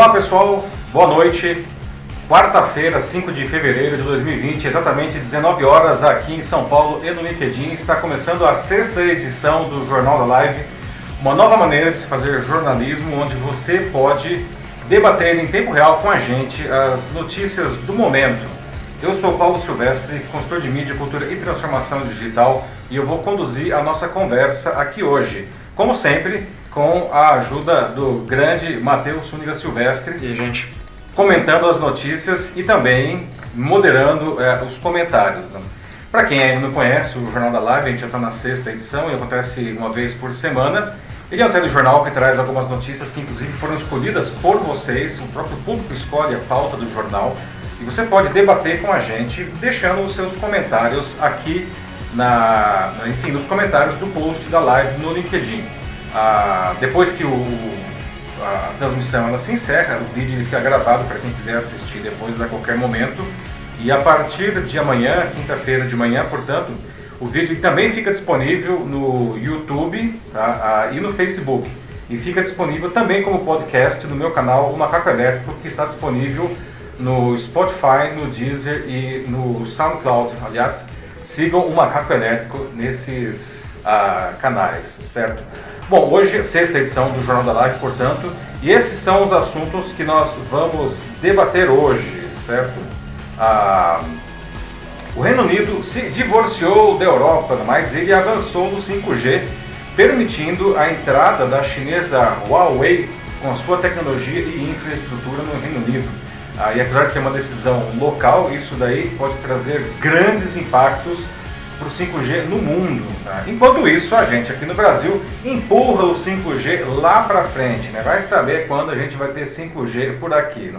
Olá pessoal, boa noite. Quarta-feira, 5 de fevereiro de 2020, exatamente 19 horas aqui em São Paulo e no LinkedIn, está começando a sexta edição do Jornal da Live, uma nova maneira de se fazer jornalismo onde você pode debater em tempo real com a gente as notícias do momento. Eu sou Paulo Silvestre, consultor de mídia, cultura e transformação digital, e eu vou conduzir a nossa conversa aqui hoje. Como sempre, com a ajuda do grande Matheus Única Silvestre. E gente? Comentando as notícias e também moderando é, os comentários. Né? Para quem ainda não conhece o Jornal da Live, a gente já está na sexta edição e acontece uma vez por semana. Ele é um telejornal que traz algumas notícias que inclusive foram escolhidas por vocês, o próprio público escolhe a pauta do jornal. E você pode debater com a gente deixando os seus comentários aqui na, enfim, nos comentários do post da live no LinkedIn a, depois que o, a transmissão ela se encerra, o vídeo ele fica gravado para quem quiser assistir depois a qualquer momento. E a partir de amanhã, quinta-feira de manhã, portanto, o vídeo também fica disponível no YouTube tá? e no Facebook. E fica disponível também como podcast no meu canal O Macaco Elétrico, que está disponível no Spotify, no Deezer e no SoundCloud. Aliás, sigam o Macaco Elétrico nesses ah, canais, certo? Bom, hoje é sexta edição do Jornal da Live, portanto, e esses são os assuntos que nós vamos debater hoje, certo? Ah, o Reino Unido se divorciou da Europa, mas ele avançou no 5G, permitindo a entrada da chinesa Huawei com a sua tecnologia e infraestrutura no Reino Unido. Ah, e apesar de ser uma decisão local, isso daí pode trazer grandes impactos para o 5G no mundo. Tá? Enquanto isso, a gente aqui no Brasil empurra o 5G lá para frente. Né? Vai saber quando a gente vai ter 5G por aqui. Né?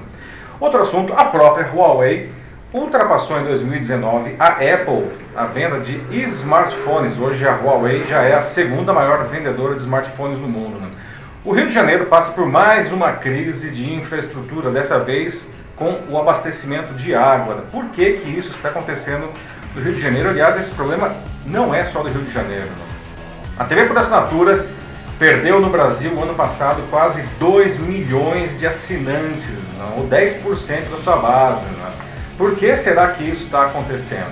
Outro assunto, a própria Huawei ultrapassou em 2019 a Apple, a venda de smartphones. Hoje a Huawei já é a segunda maior vendedora de smartphones no mundo. Né? O Rio de Janeiro passa por mais uma crise de infraestrutura, dessa vez com o abastecimento de água. Por que, que isso está acontecendo do Rio de Janeiro. Aliás, esse problema não é só do Rio de Janeiro. Não. A TV por assinatura perdeu no Brasil no ano passado quase 2 milhões de assinantes, não? ou 10% da sua base. Não? Por que será que isso está acontecendo?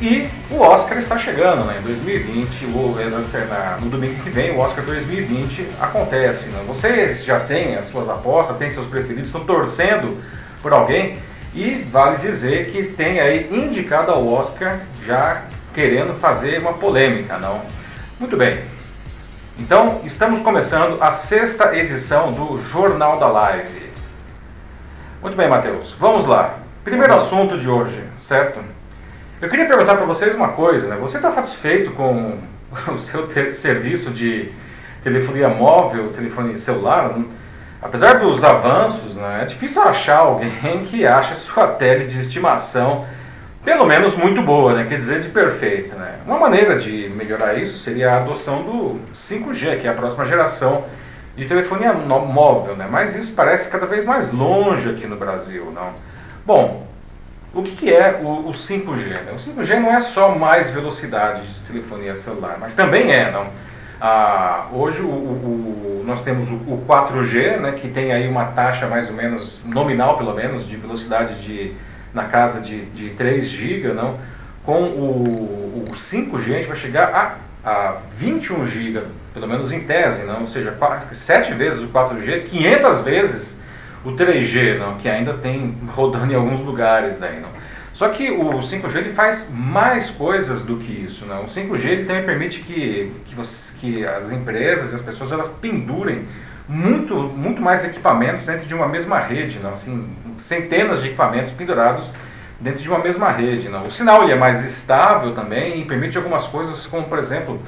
E o Oscar está chegando, né? em 2020, é, no domingo que vem, o Oscar 2020 acontece. Né? Vocês já têm as suas apostas, têm seus preferidos, estão torcendo por alguém? E vale dizer que tem aí indicado ao Oscar já querendo fazer uma polêmica, não? Muito bem. Então, estamos começando a sexta edição do Jornal da Live. Muito bem, Matheus. Vamos lá. Primeiro assunto de hoje, certo? Eu queria perguntar para vocês uma coisa, né? Você está satisfeito com o seu serviço de telefonia móvel, telefonia celular? Não? Apesar dos avanços, né, é difícil achar alguém que ache sua tele de estimação pelo menos muito boa, né, quer dizer, de perfeita. Né? Uma maneira de melhorar isso seria a adoção do 5G, que é a próxima geração de telefonia móvel, né? mas isso parece cada vez mais longe aqui no Brasil. Não? Bom, o que, que é o, o 5G? Né? O 5G não é só mais velocidade de telefonia celular, mas também é, não? Ah, hoje o, o, nós temos o, o 4G, né, que tem aí uma taxa mais ou menos, nominal pelo menos, de velocidade de, na casa de, de 3 GB. Não? Com o, o 5G a gente vai chegar a, a 21 GB, pelo menos em tese, não? ou seja, 4, 7 vezes o 4G, 500 vezes o 3G, não? que ainda tem rodando em alguns lugares. Aí, não? Só que o 5G ele faz mais coisas do que isso. Né? O 5G ele também permite que, que, você, que as empresas e as pessoas elas pendurem muito, muito mais equipamentos dentro de uma mesma rede, não? Assim, centenas de equipamentos pendurados dentro de uma mesma rede. Não? O sinal ele é mais estável também e permite algumas coisas como, por exemplo,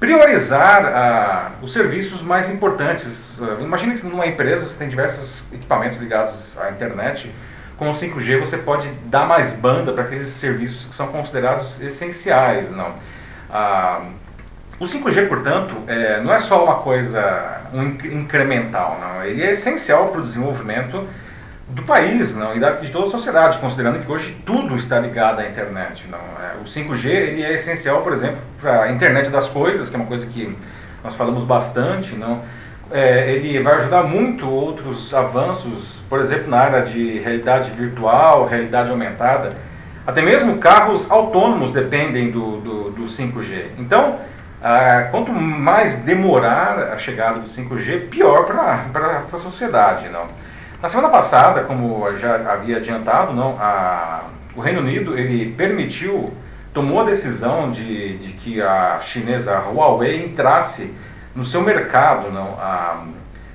priorizar ah, os serviços mais importantes. Imagina que numa empresa você tem diversos equipamentos ligados à internet com o 5G você pode dar mais banda para aqueles serviços que são considerados essenciais. Não? Ah, o 5G, portanto, é, não é só uma coisa incremental, não. ele é essencial para o desenvolvimento do país não, e da, de toda a sociedade, considerando que hoje tudo está ligado à internet. Não. É, o 5G ele é essencial, por exemplo, para a internet das coisas, que é uma coisa que nós falamos bastante, não é, ele vai ajudar muito outros avanços, por exemplo, na área de realidade virtual, realidade aumentada. Até mesmo carros autônomos dependem do, do, do 5G. Então, ah, quanto mais demorar a chegada do 5G, pior para a sociedade. Não? Na semana passada, como já havia adiantado, não, a, o Reino Unido ele permitiu, tomou a decisão de, de que a chinesa Huawei entrasse no seu mercado não, a,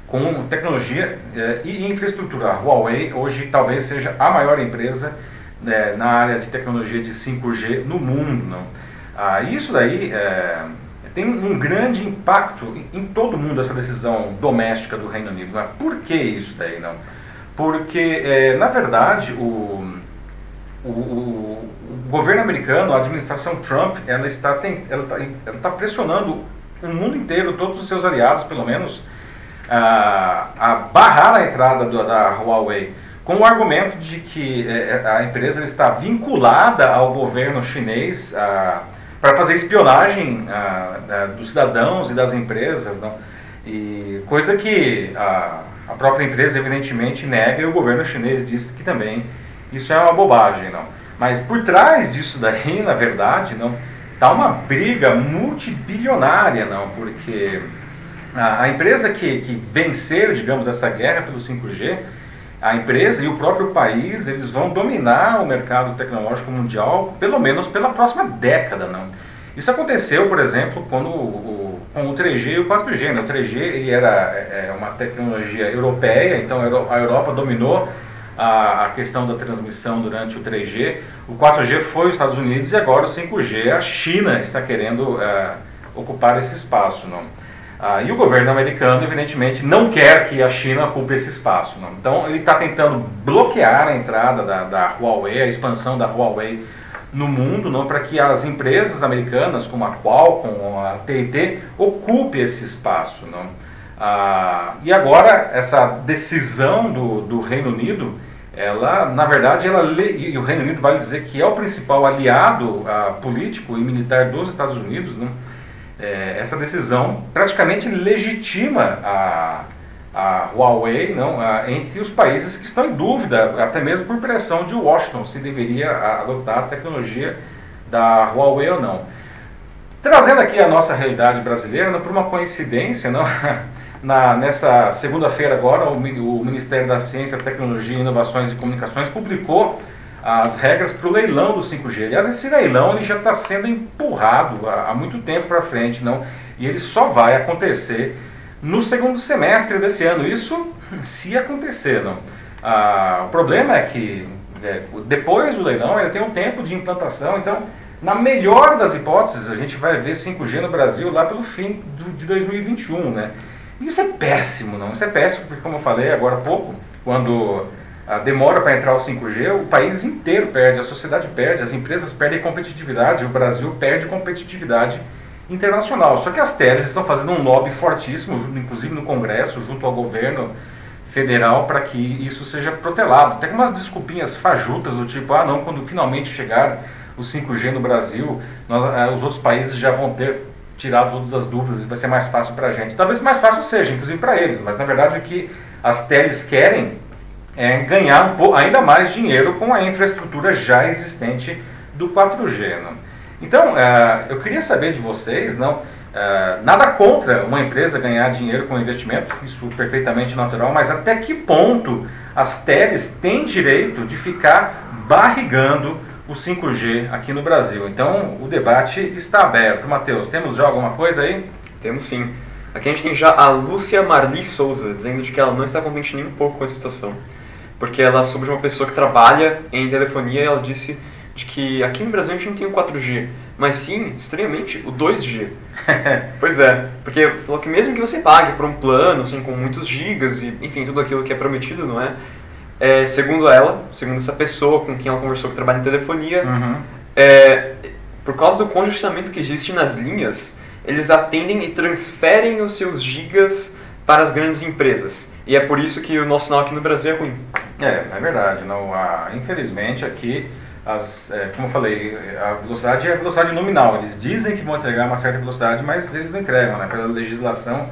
com tecnologia eh, e infraestrutura. A Huawei hoje talvez seja a maior empresa né, na área de tecnologia de 5G no mundo. Não? Ah, isso daí é, tem um grande impacto em, em todo mundo essa decisão doméstica do Reino Unido. Não Por que isso daí? Não? Porque, é, na verdade, o, o, o, governo americano, a administração Trump, ela está, tem, ela está, ela está pressionando o mundo inteiro, todos os seus aliados, pelo menos, a, a barrar a entrada do, da Huawei, com o argumento de que é, é a empresa está vinculada ao governo chinês para fazer espionagem a, a, dos cidadãos e das empresas, não? E coisa que a, a própria empresa evidentemente nega e o governo chinês diz que também isso é uma bobagem, não? Mas por trás disso daí, na verdade, não Está uma briga multibilionária, não, porque a, a empresa que, que vencer, digamos, essa guerra pelo 5G, a empresa e o próprio país, eles vão dominar o mercado tecnológico mundial, pelo menos pela próxima década, não. Isso aconteceu, por exemplo, quando o, com o 3G e o 4G. Né? O 3G ele era é, é, uma tecnologia europeia, então a Europa dominou a, a, questão da transmissão durante o 3G. O 4G foi os Estados Unidos e agora o 5G, a China está querendo uh, ocupar esse espaço. Não? Uh, e o governo americano, evidentemente, não quer que a China ocupe esse espaço. Não? Então, ele está tentando bloquear a entrada da, da Huawei, a expansão da Huawei no mundo, não para que as empresas americanas, como a Qualcomm, a TIT, ocupe esse espaço. Não? Ah, e agora, essa decisão do, do Reino Unido, ela, na verdade, ela, e o Reino Unido vale dizer que é o principal aliado ah, político e militar dos Estados Unidos, né? é, essa decisão praticamente legitima a, a Huawei não, a, entre os países que estão em dúvida, até mesmo por pressão de Washington, se deveria adotar a tecnologia da Huawei ou não. Trazendo aqui a nossa realidade brasileira, não, por uma coincidência, não, na, nessa segunda-feira agora, o, o, Ministério da Ciência, Tecnologia, Inovações e Comunicações publicou as regras para o leilão do 5G. Aliás, esse leilão ele já está sendo empurrado há, há muito tempo para frente, não? E ele só vai acontecer no segundo semestre desse ano. Isso se acontecer, não? Ah, o problema é que é, depois do leilão ele tem um tempo de implantação, então na melhor das hipóteses a gente vai ver 5G no Brasil lá pelo fim do, de 2021, né? Isso é péssimo, não? Isso é péssimo porque, como eu falei agora há pouco, quando a demora para entrar o 5G, o país inteiro perde, a sociedade perde, as empresas perdem competitividade, o Brasil perde competitividade internacional. Só que as teles estão fazendo um lobby fortíssimo, inclusive no Congresso, junto ao governo federal, para que isso seja protelado. Tem umas desculpinhas fajutas do tipo, ah não, quando finalmente chegar o 5G no Brasil, nós, eh, os outros países já vão ter tirar todas as dúvidas e vai ser mais fácil para a gente. Talvez mais fácil seja, inclusive para eles, mas na verdade o que as teles querem é ganhar ainda mais dinheiro com a infraestrutura já existente do 4G. Não? Então, uh, eu queria saber de vocês, não, uh, nada contra uma empresa ganhar dinheiro com investimento, isso perfeitamente natural, mas até que ponto as teles têm direito de ficar barrigando o 5G aqui no Brasil. Então o debate está aberto. Matheus, temos já alguma coisa aí? Temos sim. Aqui a gente tem já a Lúcia Marli Souza dizendo de que ela não está contente nem um pouco com a situação. Porque ela soube de uma pessoa que trabalha em telefonia e ela disse de que aqui no Brasil a gente não tem o 4G, mas sim, estranhamente, o 2G. pois é, porque falou que mesmo que você pague por um plano, assim, com muitos gigas e, enfim, tudo aquilo que é prometido, não é? É, segundo ela, segundo essa pessoa com quem ela conversou que trabalha em telefonia, uhum. é, por causa do congestionamento que existe nas linhas, eles atendem e transferem os seus gigas para as grandes empresas. E é por isso que o nosso sinal aqui no Brasil é ruim. É, é verdade. Não, infelizmente aqui, as, é, como eu falei, a velocidade é a velocidade nominal. Eles dizem que vão entregar uma certa velocidade, mas eles não entregam, né? Pela legislação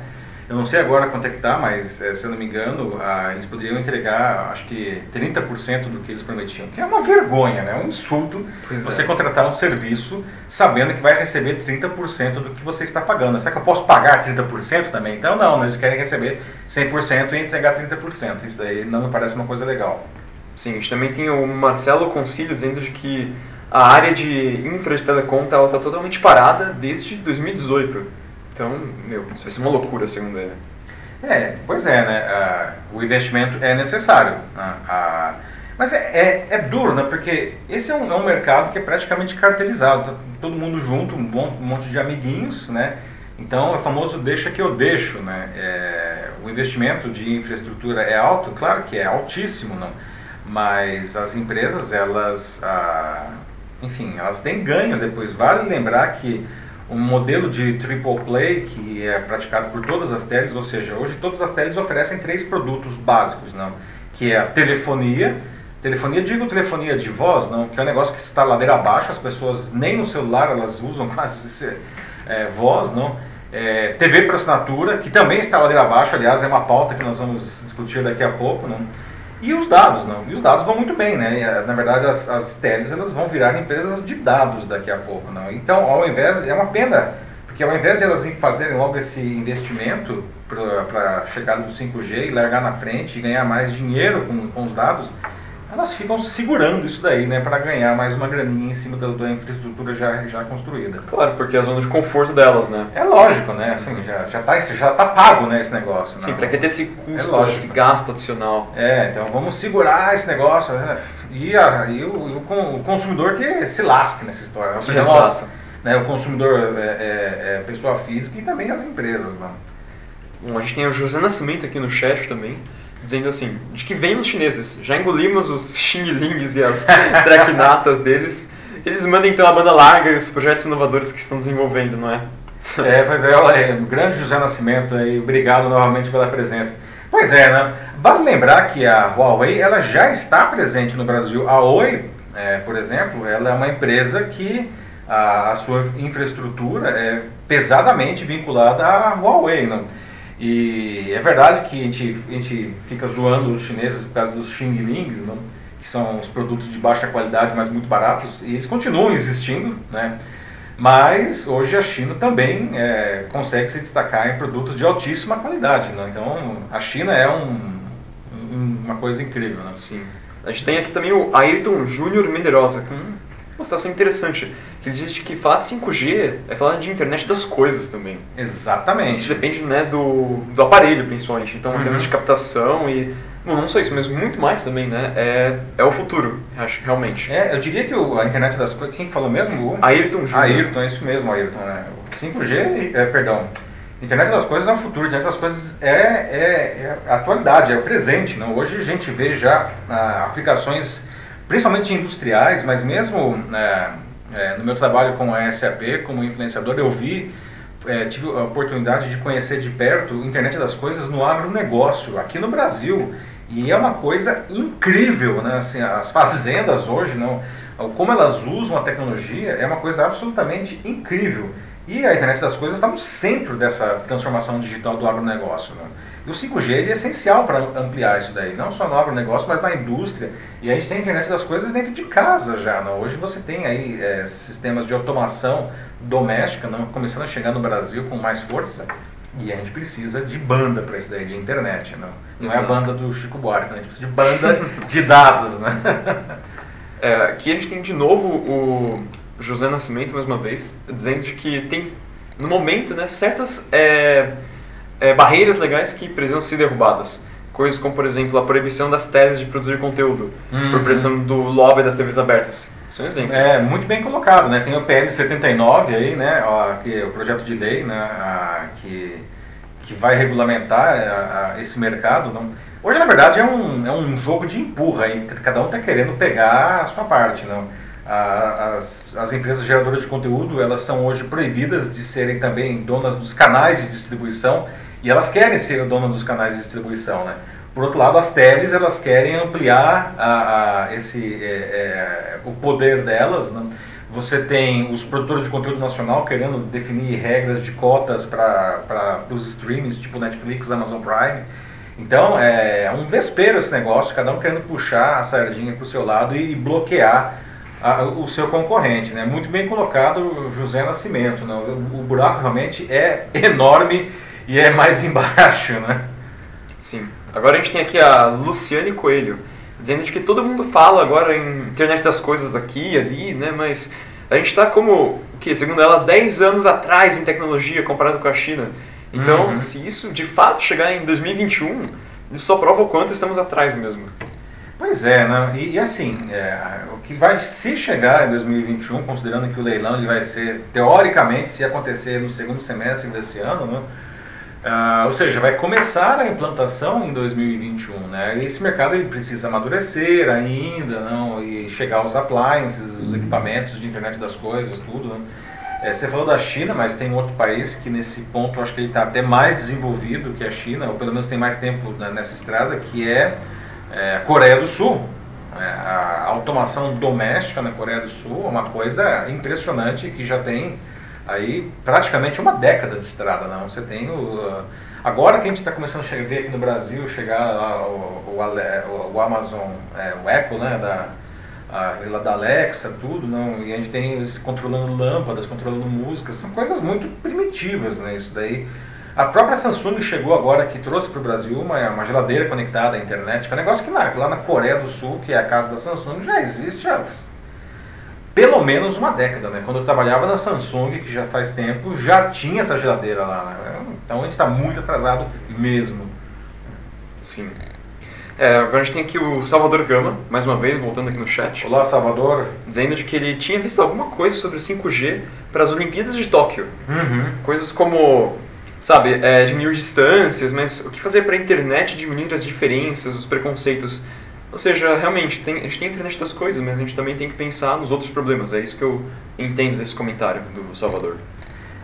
Eu não sei agora quanto é que tá, mas é, se eu não me engano, eles poderiam entregar, acho que 30% do que eles prometiam, que é uma vergonha, né? um insulto Pois você é. contratar um serviço sabendo que vai receber 30% do que você está pagando. Será que eu posso pagar 30% também? Então não, eles querem receber 100% e entregar 30%. Isso aí não me parece uma coisa legal. Sim, a gente também tem o Marcelo Concílio dizendo de que a área de infra de telecom está totalmente parada desde 2018. Então, meu, isso vai ser uma loucura, segundo ele. É, pois é, né? Ah, o investimento é necessário. Ah, ah, mas é, é, é duro, né? Porque esse é um, é um mercado que é praticamente cartelizado. Tá todo mundo junto, um, bom, um monte de amiguinhos, né? Então é famoso deixa que eu deixo, né? É, o investimento de infraestrutura é alto, claro que é altíssimo, não? Mas as empresas, elas, ah, enfim, elas têm ganhos depois. Vale lembrar que um modelo de triple play que é praticado por todas as teles, ou seja, hoje todas as teles oferecem três produtos básicos, não? Que é a telefonia, telefonia, digo telefonia de voz, não, que é um negócio que está ladeira abaixo, as pessoas nem no celular elas usam quase esse, é, voz, não? É, TV por assinatura, que também está ladeira abaixo, aliás, é uma pauta que nós vamos discutir daqui a pouco, não? E os dados, não? E os dados vão muito bem, né? Eh, na verdade, as, as teles elas vão virar empresas de dados daqui a pouco, não? Então, ao invés, é uma pena, porque ao invés de elas fazerem logo esse investimento para a chegada do 5G e largar na frente e ganhar mais dinheiro com, com os dados, elas ficam segurando isso daí, né? Para ganhar mais uma graninha em cima da, da infraestrutura já, já construída. Claro, porque é a zona de conforto delas, né? É lógico, né? Assim, já, já, tá, já tá pago, né, esse negócio. Sim, não? pra que ter esse custo, lógico. esse gasto adicional? É, então vamos segurar esse negócio. Né? E, a, e, o, o o consumidor que se lasque nessa história. Ou seja, nós, né, o consumidor é, é- é pessoa física e também as empresas. Né? Bom, a gente tem o José Nascimento aqui no chat também, dizendo assim, de que vem os chineses, já engolimos os Xing Lings e as traquinatas deles, eles mandam então a banda larga e os projetos inovadores que estão desenvolvendo, não é? É, pois é, olha grande José Nascimento aí, obrigado novamente pela presença. Pois é, né? Vale lembrar que a Huawei ela já está presente no Brasil. A Oi, é, por exemplo, ela é uma empresa que a, a sua infraestrutura é pesadamente vinculada à Huawei. Né? E é verdade que a gente, a gente fica zoando os chineses por causa dos Xing Lings, não? que são os produtos de baixa qualidade, mas muito baratos, e eles continuam existindo, né? Mas hoje a China também é, consegue se destacar em produtos de altíssima qualidade. Né? Então a China é um, um- uma coisa incrível. Né? Sim. A gente tem aqui também o Ayrton Júnior Menderosa, uma situação interessante, que ele diz que falar de 5G é falar de internet das coisas também. Isso Exatamente. depende né, do, do aparelho, principalmente. Então, em Uhum. termos de captação e... Bom, não só isso, mas muito mais também, né? É, é o futuro, acho, realmente. É, eu diria que o- a internet das coisas. Quem falou mesmo? O Ayrton Júnior. Ayrton, é isso mesmo, Ayrton. Né? O 5G, é, perdão. Internet das coisas é o futuro, internet das coisas é, é, é a atualidade, é o presente. Não? Hoje a gente vê já ah, aplicações, principalmente industriais, mas mesmo é, é, no meu trabalho com a SAP, como influenciador, eu vi, é, tive a oportunidade de conhecer de perto a internet das coisas no agronegócio, aqui no Brasil. E é uma coisa incrível, né? Assim, as fazendas hoje, não, como elas usam a tecnologia, é uma coisa absolutamente incrível. E a internet das coisas está no centro dessa transformação digital do agronegócio. Né? E o 5G ele é essencial para ampliar isso daí, não só no agronegócio, mas na indústria. E a gente tem a internet das coisas dentro de casa já. Né? Hoje você tem aí é, sistemas de automação doméstica não? começando a chegar no Brasil com mais força. E a gente precisa de banda para isso daí, de internet. Não, não é a Exato. banda do Chico Buarque, né? a gente precisa de banda de dados. Né? É, aqui a gente tem de novo o José Nascimento, mais uma vez, dizendo de que tem, no momento, né, certas é, é, barreiras legais que precisam ser derrubadas. Coisas como, por exemplo, a proibição das teles de produzir conteúdo, Uhum. por pressão do lobby das TVs abertas. Isso é um exemplo. É, muito bem colocado, né? Tem o PL 79 aí, né? Ó, que é o projeto de lei, né? a- que, que vai regulamentar a- a- esse mercado. Não? Hoje, na verdade, é um, é um jogo de empurra aí. Cada um está querendo pegar a sua parte, não? As, as empresas geradoras de conteúdo, elas são hoje proibidas de serem também donas dos canais de distribuição e elas querem ser donas dos canais de distribuição, né? Por outro lado, as teles elas querem ampliar a, a- esse, é, é, o poder delas, né? você tem os produtores de conteúdo nacional querendo definir regras de cotas para os streamings, tipo Netflix, Amazon Prime. Então é um vespeiro esse negócio, cada um querendo puxar a sardinha para o seu lado e bloquear a, o seu concorrente. Né? Muito bem colocado José Nascimento. Né? O, o buraco realmente é enorme e é mais embaixo. Né? Sim. Agora a gente tem aqui a Luciane Coelho, dizendo de que todo mundo fala agora em internet das coisas aqui e ali, né? Mas a gente está como, o que, segundo ela, 10 anos atrás em tecnologia comparado com a China. Então, uhum. se isso de fato chegar em 2021, isso só prova o quanto estamos atrás mesmo. Pois é, né? e, e assim, é, o que vai se chegar em 2021, considerando que o leilão ele vai ser, teoricamente, se acontecer no segundo semestre desse ano, né? Uh, ou seja, vai começar a implantação em 2021, né? Esse mercado ele precisa amadurecer ainda, não, e chegar aos appliances, os equipamentos de internet das coisas, tudo. Né? É, você falou da China, mas tem outro país que nesse ponto eu acho que ele está até mais desenvolvido que a China, ou pelo menos tem mais tempo nessa estrada, que é, é a Coreia do Sul. É, a automação doméstica na Coreia do Sul é uma coisa impressionante que já tem aí praticamente uma década de estrada, não. Você tem o agora que a gente está começando a ver aqui no Brasil chegar o, o, o Amazon, é, o Echo, né, da a, da Alexa, tudo, não. E a gente tem eles controlando lâmpadas, controlando música, são coisas muito primitivas, né? Isso daí. A própria Samsung chegou agora que trouxe para o Brasil uma, uma geladeira conectada à internet, que é um negócio que lá na Coreia do Sul, que é a casa da Samsung, já existe há pelo menos uma década, né? Quando eu trabalhava na Samsung, que já faz tempo, já tinha essa geladeira lá. Né? Então a gente está muito atrasado mesmo. Sim. É, agora a gente tem aqui o Salvador Gama, mais uma vez, voltando aqui no chat. Olá, Salvador. Dizendo de que ele tinha visto alguma coisa sobre o 5G para as Olimpíadas de Tóquio. Uhum. Coisas como, sabe, é, diminuir distâncias, mas o que fazer para a internet diminuir as diferenças, os preconceitos ou seja, realmente, tem, a gente tem a internet das coisas, mas a gente também tem que pensar nos outros problemas. É isso que eu entendo desse comentário do Salvador.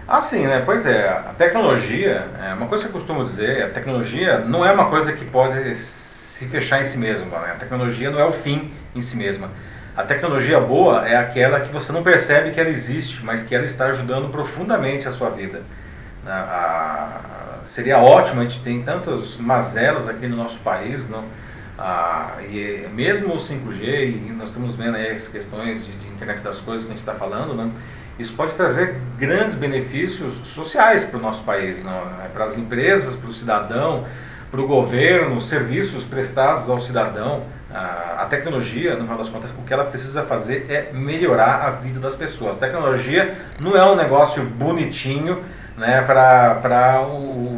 Ah, sim, né? Pois é, a tecnologia, é uma coisa que eu costumo dizer, a tecnologia não é uma coisa que pode se fechar em si mesma. Né? A tecnologia não é o fim em si mesma. A tecnologia boa é aquela que você não percebe que ela existe, mas que ela está ajudando profundamente a sua vida. A, a, seria ótimo, a gente tem tantas mazelas aqui no nosso país, não? Ah, e mesmo o 5G, e nós estamos vendo aí as questões de, de internet das coisas que a gente está falando, né, isso pode trazer grandes benefícios sociais para o nosso país, não, é para as empresas, para o cidadão, para o governo, serviços prestados ao cidadão. Ah, a tecnologia, no final das contas, o que ela precisa fazer é melhorar a vida das pessoas. A tecnologia não é um negócio bonitinho né, para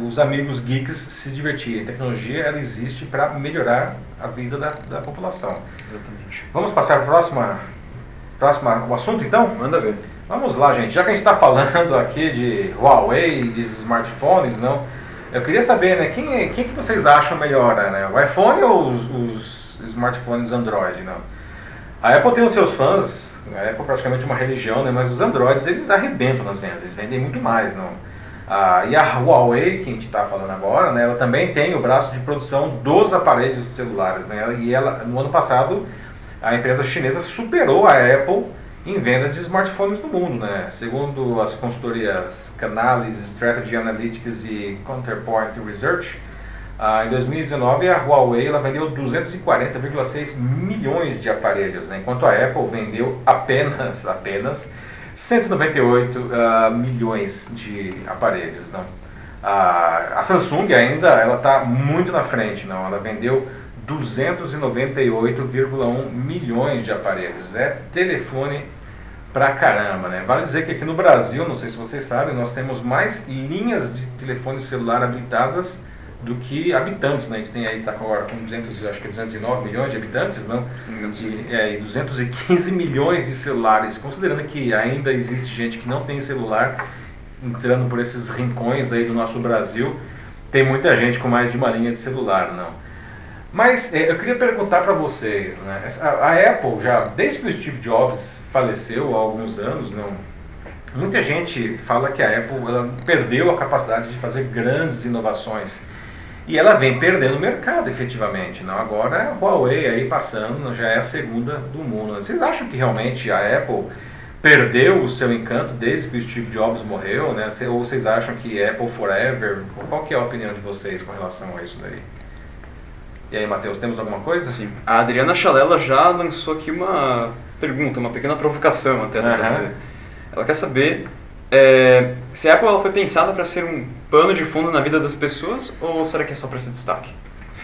os amigos geeks se divertirem. A tecnologia ela existe para melhorar a vida da, da população. Exatamente. Vamos passar para o próximo, próximo o assunto então? Manda ver. Vamos lá, gente. Já que a gente está falando aqui de Huawei, de smartphones, não? Eu queria saber, né, quem, quem que vocês acham melhor, né? O iPhone ou os, os smartphones Android, não? A Apple tem os seus fãs, a Apple é praticamente uma religião, né? Mas os Androids eles arrebentam nas vendas, eles vendem muito mais, não? Ah, e a Huawei, que a gente está falando agora, né, ela também tem o braço de produção dos aparelhos celulares. Né, e ela, no ano passado, a empresa chinesa superou a Apple em venda de smartphones no mundo. Né? Segundo as consultorias Canalys, Strategy Analytics e Counterpoint Research, ah, em 2019 a Huawei ela vendeu 240,6 milhões de aparelhos, né? enquanto a Apple vendeu apenas, apenas 198 uh, ah, milhões de aparelhos. Não? A, a Samsung ainda ela está muito na frente, não? ela vendeu 298,1 milhões de aparelhos. É telefone pra caramba, né? Vale dizer que aqui no Brasil, não sei se vocês sabem, nós temos mais linhas de telefone celular habilitadas do que habitantes, né? A gente tem aí, tá agora com 200, acho que é 209 milhões de habitantes, não? Sim, e, é, e 215 milhões de celulares, considerando que ainda existe gente que não tem celular entrando por esses rincões aí do nosso Brasil, tem muita gente com mais de uma linha de celular, não? Mas é, eu queria perguntar para vocês, né? A, a, Apple já, desde que o Steve Jobs faleceu há alguns anos, não? Muita gente fala que a Apple perdeu a capacidade de fazer grandes inovações e ela vem perdendo o mercado, efetivamente. Não? Agora a Huawei aí passando, já é a segunda do mundo. Vocês acham que realmente a Apple perdeu o seu encanto desde que o Steve Jobs morreu, né? Ou vocês acham que Apple Forever? Qual que é a opinião de vocês com relação a isso daí? E aí, Matheus, temos alguma coisa? Sim. A Adriana Chalela já lançou aqui uma pergunta, uma pequena provocação até, uhum. dizer. Ela quer saber é, se a Apple foi pensada para ser um pano de fundo na vida das pessoas ou será que é só para ser destaque?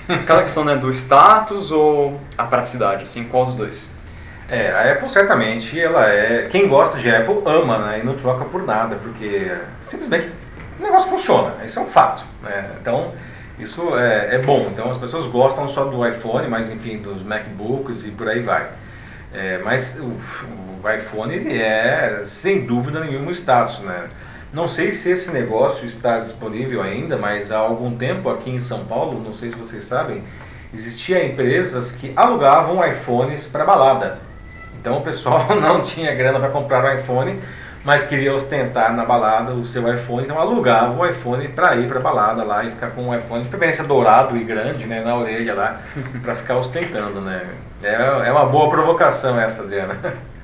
Aquela questão né, do status ou a praticidade, assim, qual dos dois? É, a Apple certamente, ela é. Quem gosta de Apple ama, né? E não troca por nada, porque simplesmente o negócio funciona, isso é um fato. Né? Então, isso é, é, bom. Então as pessoas gostam só do iPhone, mas enfim, dos MacBooks e por aí vai. É, mas o, o, iPhone ele é sem dúvida nenhuma status, né? Não sei se esse negócio está disponível ainda, mas há algum tempo aqui em São Paulo, não sei se vocês sabem, existia empresas que alugavam iPhones para balada. Então o pessoal não tinha grana para comprar o iPhone, mas queria ostentar na balada o seu iPhone, então alugava o iPhone para ir para balada lá e ficar com o iPhone de preferência dourado e grande, né, na orelha lá, para ficar ostentando, né. É, é uma boa provocação essa, Adriana.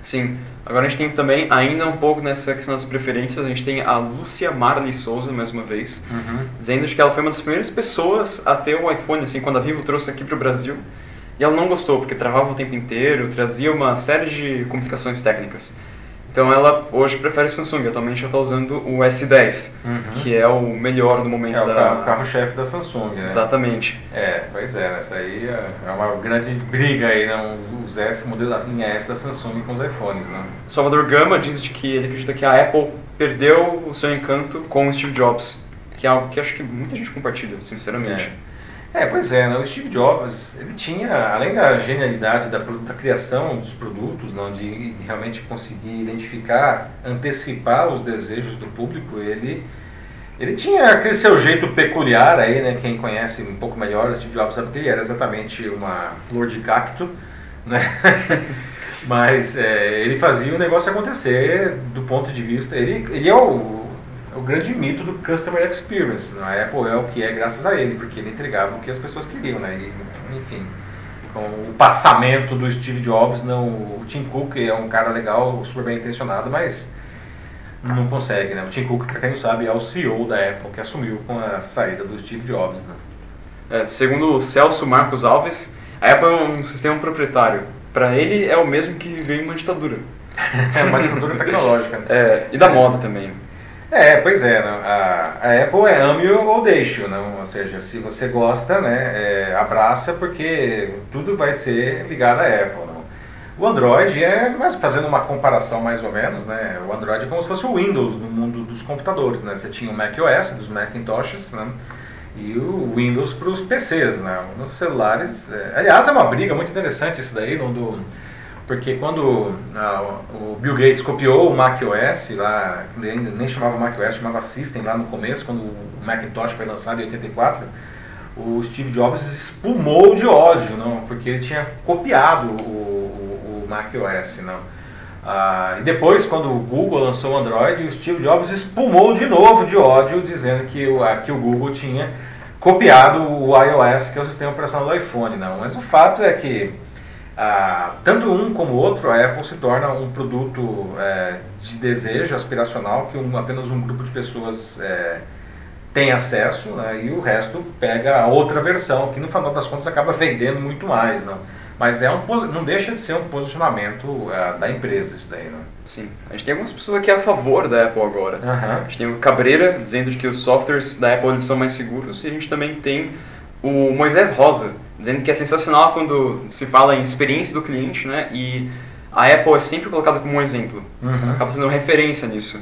Sim. Agora a gente tem também, ainda um pouco nessa questão das preferências, a gente tem a Lúcia Marley Souza, mais uma vez, uhum. dizendo que ela foi uma das primeiras pessoas a ter o iPhone, assim, quando a Vivo trouxe aqui para o Brasil. E ela não gostou, porque travava o tempo inteiro, trazia uma série de complicações técnicas. Então ela hoje prefere Samsung, atualmente ela está usando o S10, uhum. que é o melhor do momento é da... o carro-chefe da Samsung, né? Exatamente. É, pois é, essa aí é, é uma grande briga aí, né? Os S, modelo, a linha S da Samsung com os iPhones, né? Salvador Gama diz de que ele acredita que a Apple perdeu o seu encanto com o Steve Jobs, que é algo que acho que muita gente compartilha, sinceramente. É. É, pois é, né? o Steve Jobs, ele tinha, além da genialidade da, da criação dos produtos, não, de, de, realmente conseguir identificar, antecipar os desejos do público, ele, ele tinha aquele seu jeito peculiar aí, né? Quem conhece um pouco melhor o Steve Jobs sabe que ele era exatamente uma flor de cacto, né? Mas é, ele fazia o negócio acontecer do ponto de vista. Ele, ele é o o grande mito do Customer Experience. Né? A Apple é o que é graças a ele, porque ele entregava o que as pessoas queriam, né? E, enfim, com o passamento do Steve Jobs, não, o Tim Cook é um cara legal, super bem intencionado, mas não consegue, né? O Tim Cook, para quem não sabe, é o CEO da Apple, que assumiu com a saída do Steve Jobs, né? É, segundo o Celso Marcos Alves, a Apple é um sistema proprietário. Para ele é o mesmo que veio em uma ditadura. é uma ditadura tecnológica. Né? É, e da moda também. É, pois é, né? a, a Apple é ame ou deixe, não? ou seja, se você gosta, né, é, abraça porque tudo vai ser ligado à Apple. Não? O Android é, mas fazendo uma comparação mais ou menos, né, o Android é como se fosse o Windows no mundo dos computadores, né? Você tinha o Mac OS dos Macintoshes, né? E o Windows para os PCs, né? Nos celulares, é, aliás, é uma briga muito interessante isso daí, no, do porque quando ah, o Bill Gates copiou o Mac OS, lá, nem chamava Mac OS, chamava System lá no começo, quando o Macintosh foi lançado em 84, o Steve Jobs espumou de ódio, não, porque ele tinha copiado o, o, o Mac OS. Não. Ah, e depois, quando o Google lançou o Android, o Steve Jobs espumou de novo de ódio, dizendo que o, que o Google tinha copiado o iOS, que é o sistema operacional do iPhone. Não. Mas o fato é que ah, tanto um como o outro, a Apple se torna um produto é, de desejo aspiracional que um, apenas um grupo de pessoas é, tem acesso né, e o resto pega a outra versão, que no final das contas acaba vendendo muito mais. Não? Mas é um, não deixa de ser um posicionamento é, da empresa isso daí. Não? Sim. A gente tem algumas pessoas aqui a favor da Apple agora. Uhum. A gente tem o Cabreira dizendo que os softwares da Apple são mais seguros e a gente também tem o Moisés Rosa dizendo que é sensacional quando se fala em experiência do cliente, né? E a Apple é sempre colocada como um exemplo. Uhum. Acaba sendo referência nisso.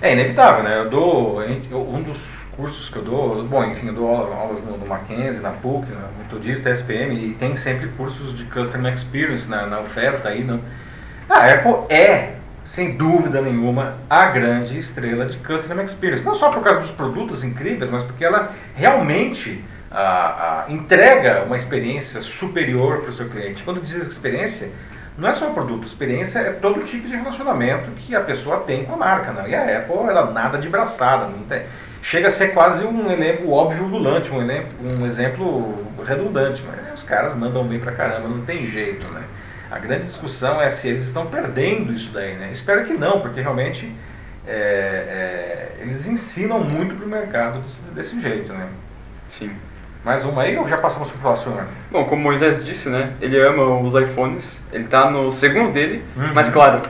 É inevitável, né? Eu dou um dos cursos que eu dou, bom, enfim, eu dou aulas no, no Mackenzie, na PUC, na Metodista, SPM, e tem sempre cursos de Customer Experience na, na oferta aí, né? A Apple é, sem dúvida nenhuma, a grande estrela de Customer Experience. Não só por causa dos produtos incríveis, mas porque ela realmente a, a entrega uma experiência superior para o seu cliente. Quando diz experiência, não é só o produto, experiência é todo tipo de relacionamento que a pessoa tem com a marca. Né? E a Apple, ela nada de braçada, não tem, chega a ser quase um exemplo óbvio ululante, um exemplo, um exemplo redundante, mas os caras mandam bem pra caramba, não tem jeito, né? A grande discussão é se eles estão perdendo isso daí, né? Espero que não, porque realmente é, é, eles ensinam muito para o mercado desse, desse, jeito, né? Sim. Mais uma aí ou já passamos para o próximo? Bom, como Moisés disse, né? Ele ama os iPhones, ele está no segundo dele, uhum. mas claro,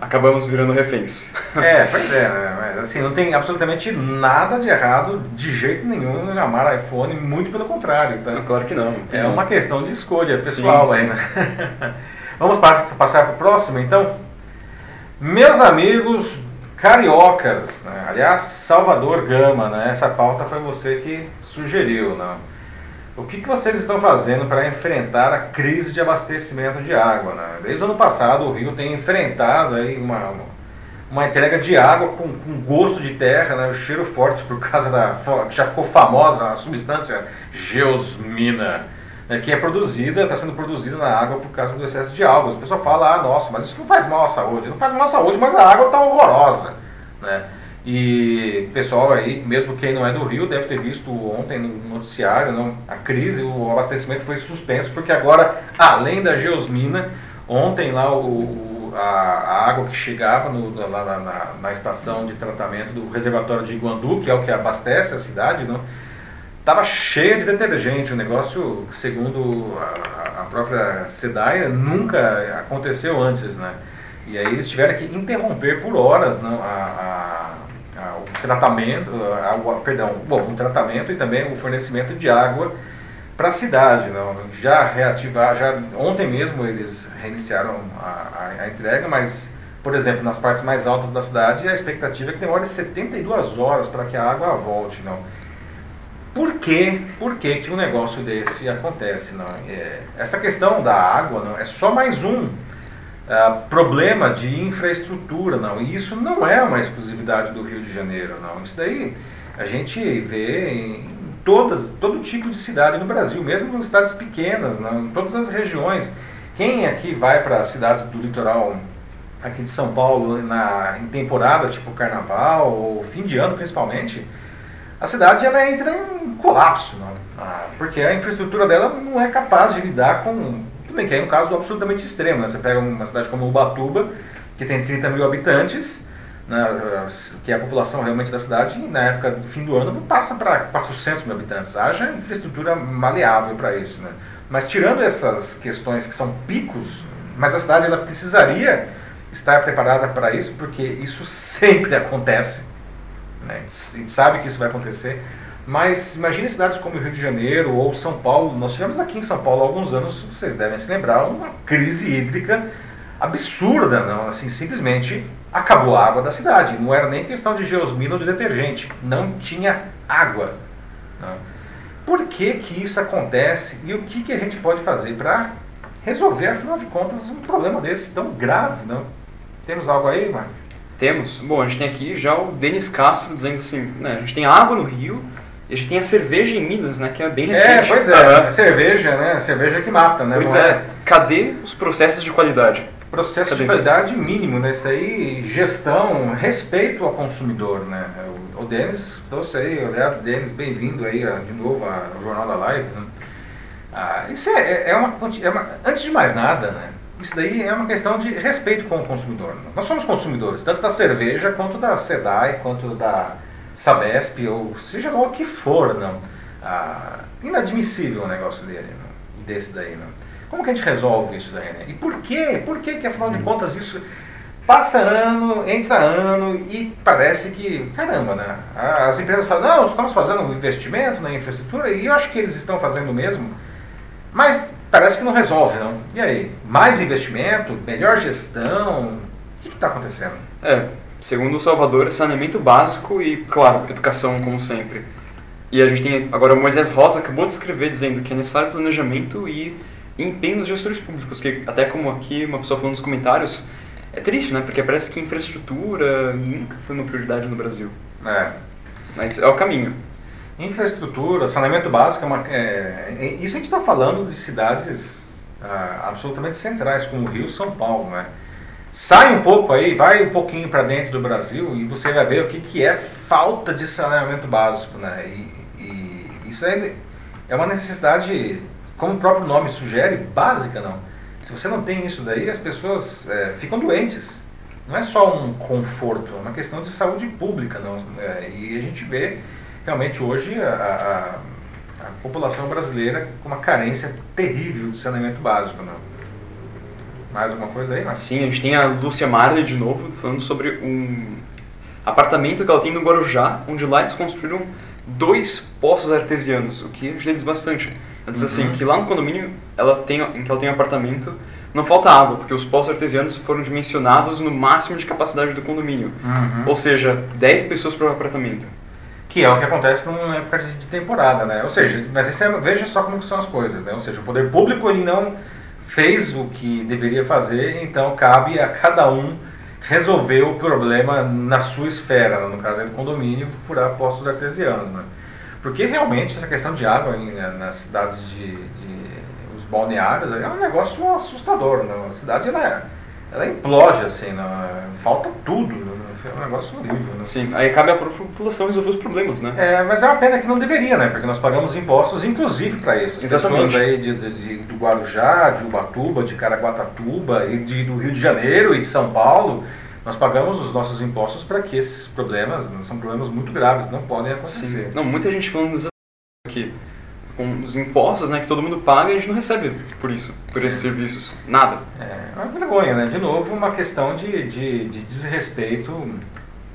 acabamos virando reféns. É, pois é, né? mas assim, não tem absolutamente nada de errado de jeito nenhum em amar iPhone, muito pelo contrário. Tá? Claro que não. É uma questão de escolha pessoal sim, aí, né? Vamos passar para o próximo, então? Meus amigos cariocas, né? aliás, Salvador Gama, né? essa pauta foi você que sugeriu. Né? O que, que vocês estão fazendo para enfrentar a crise de abastecimento de água? Né? Desde o ano passado, o Rio tem enfrentado aí uma, uma entrega de água com, com gosto de terra, né? o cheiro forte por causa da. já ficou famosa a substância geosmina né, que é produzida, está sendo produzida na água por causa do excesso de álcool. O pessoal fala, ah, nossa, mas isso não faz mal à saúde. Não faz mal à saúde, mas a água está horrorosa. Né? E pessoal aí, mesmo quem não é do Rio, deve ter visto ontem no noticiário, não, a crise, o abastecimento foi suspenso, porque agora, além da geosmina, ontem lá o, a, a, água que chegava no, lá na, na, na, estação de tratamento do reservatório de Iguandu, que é o que abastece a cidade, não, estava cheia de detergente. O negócio, segundo a, a própria SEDAIA, nunca aconteceu antes, né? E aí eles tiveram que interromper por horas não, a, a, tratamento, a, perdão, bom, o tratamento e também o fornecimento de água para a cidade. Não? Já reativar, já ontem mesmo eles reiniciaram a, a, entrega, mas, por exemplo, nas partes mais altas da cidade, a expectativa é que demore 72 horas para que a água volte. Não? Por que, por que, que um negócio desse acontece? Não? É, essa questão da água não, é só mais um uh, problema de infraestrutura. Não? E isso não é uma exclusividade do Rio de Janeiro. Não? Isso daí a gente vê em todas, todo tipo de cidade no Brasil, mesmo em cidades pequenas, não? em todas as regiões. Quem aqui vai para cidades do litoral aqui de São Paulo na, em temporada, tipo carnaval ou fim de ano principalmente, a cidade ela entra em colapso, não? Ah, porque a infraestrutura dela não é capaz de lidar com. Tudo bem que é um caso absolutamente extremo. Né? Você pega uma cidade como Ubatuba, que tem 30 mil habitantes, né, que é a população realmente da cidade, e na época do fim do ano passa para 400 mil habitantes. Haja infraestrutura maleável para isso. Né? Mas tirando essas questões que são picos, mas a cidade ela precisaria estar preparada para isso, porque isso sempre acontece né? A gente sabe que isso vai acontecer. Mas imagine cidades como Rio de Janeiro ou São Paulo. Nós tivemos aqui em São Paulo há alguns anos, vocês devem se lembrar, uma crise hídrica absurda, não? Assim, simplesmente acabou a água da cidade. Não era nem questão de geosmina ou de detergente. Não tinha água. Não? Por que, que isso acontece e o que, que a gente pode fazer para resolver, afinal de contas, um problema desse tão grave? Não? Temos algo aí, Marcos? Temos. Bom, a gente tem aqui já o Denis Castro dizendo assim, né, a gente tem água no Rio, gente tem a cerveja em Minas, né, que é bem é, recente. É, pois é, cerveja, né, cerveja que mata, né? Pois é. é. Cadê os processos de qualidade? Processo Cadê? de qualidade mínimo, né? Isso aí, gestão, respeito ao consumidor, né? O, o Denis trouxe aí, aliás, Denis, bem-vindo aí de novo ao Jornal da Live, né? Ah, isso é, é, uma, é uma, antes de mais nada, né? isso daí é uma questão de respeito com o consumidor. Nós somos consumidores, tanto da cerveja, quanto da SEDAI, quanto da Sabesp, ou seja lá o que for. Não. Ah, inadmissível o negócio dele, não? desse daí. Não. Como que a gente resolve isso daí? Né? E por quê? Por quê que, afinal de contas, isso passa ano, entra ano e parece que, caramba, né? As empresas falam, não, estamos fazendo um investimento na infraestrutura e eu acho que eles estão fazendo mesmo, mas parece que não resolve, não. E aí? Mais investimento? Melhor gestão? O que está acontecendo? É, segundo o Salvador, saneamento básico e, claro, educação, como sempre. E a gente tem agora o Moisés Rosa acabou de escrever dizendo que é necessário planejamento e empenho dos gestores públicos, que até como aqui uma pessoa falou nos comentários, é triste, né? Porque parece que infraestrutura nunca foi uma prioridade no Brasil. É. Mas é o caminho. Infraestrutura, saneamento básico, é uma, é, é, isso a gente está falando de cidades ah, absolutamente centrais, como Rio e São Paulo. Né? Sai um pouco aí, vai um pouquinho para dentro do Brasil e você vai ver o que, que é falta de saneamento básico. Né? E, e isso é, é uma necessidade, como o próprio nome sugere, básica. não Se você não tem isso daí, as pessoas é, ficam doentes. Não é só um conforto, é uma questão de saúde pública. Não, é, e a gente vê realmente hoje a, a, a, população brasileira com uma carência terrível de saneamento básico. Não. Mais alguma coisa aí, Marcos? Sim, a gente tem a Lúcia Marley de novo falando sobre um apartamento que ela tem no Guarujá, onde lá eles construíram dois poços artesianos, o que ajuda eles bastante. Ela diz assim, uhum. assim, que lá no condomínio ela tem, em que ela tem um apartamento, não falta água, porque os poços artesianos foram dimensionados no máximo de capacidade do condomínio. Uhum. Ou seja, 10 pessoas por apartamento. Que é o que acontece numa época de temporada, né? Ou seja, mas é, veja só como são as coisas, né? Ou seja, o poder público ele não fez o que deveria fazer, então cabe a cada um resolver o problema na sua esfera, no caso do condomínio, furar postos artesianos, né? Porque realmente essa questão de água em, né, nas cidades de, de, os balneários é um negócio assustador, né? A cidade ela, é, ela implode assim, né? falta tudo, né? É um negócio horrível. Né? Sim, aí cabe à população resolver os problemas, né? É, mas é uma pena que não deveria, né? Porque nós pagamos impostos, inclusive para isso. As Exatamente. pessoas aí de, de, do Guarujá, de Ubatuba, de Caraguatatuba e de, do Rio de Janeiro e de São Paulo nós pagamos os nossos impostos para que esses problemas, né, são problemas muito graves, não podem acontecer. Sim. Não, muita gente falando aqui com os impostos né, que todo mundo paga e a gente não recebe por isso, por esses é. serviços, nada. É uma vergonha, né? De novo, uma questão de, de, de desrespeito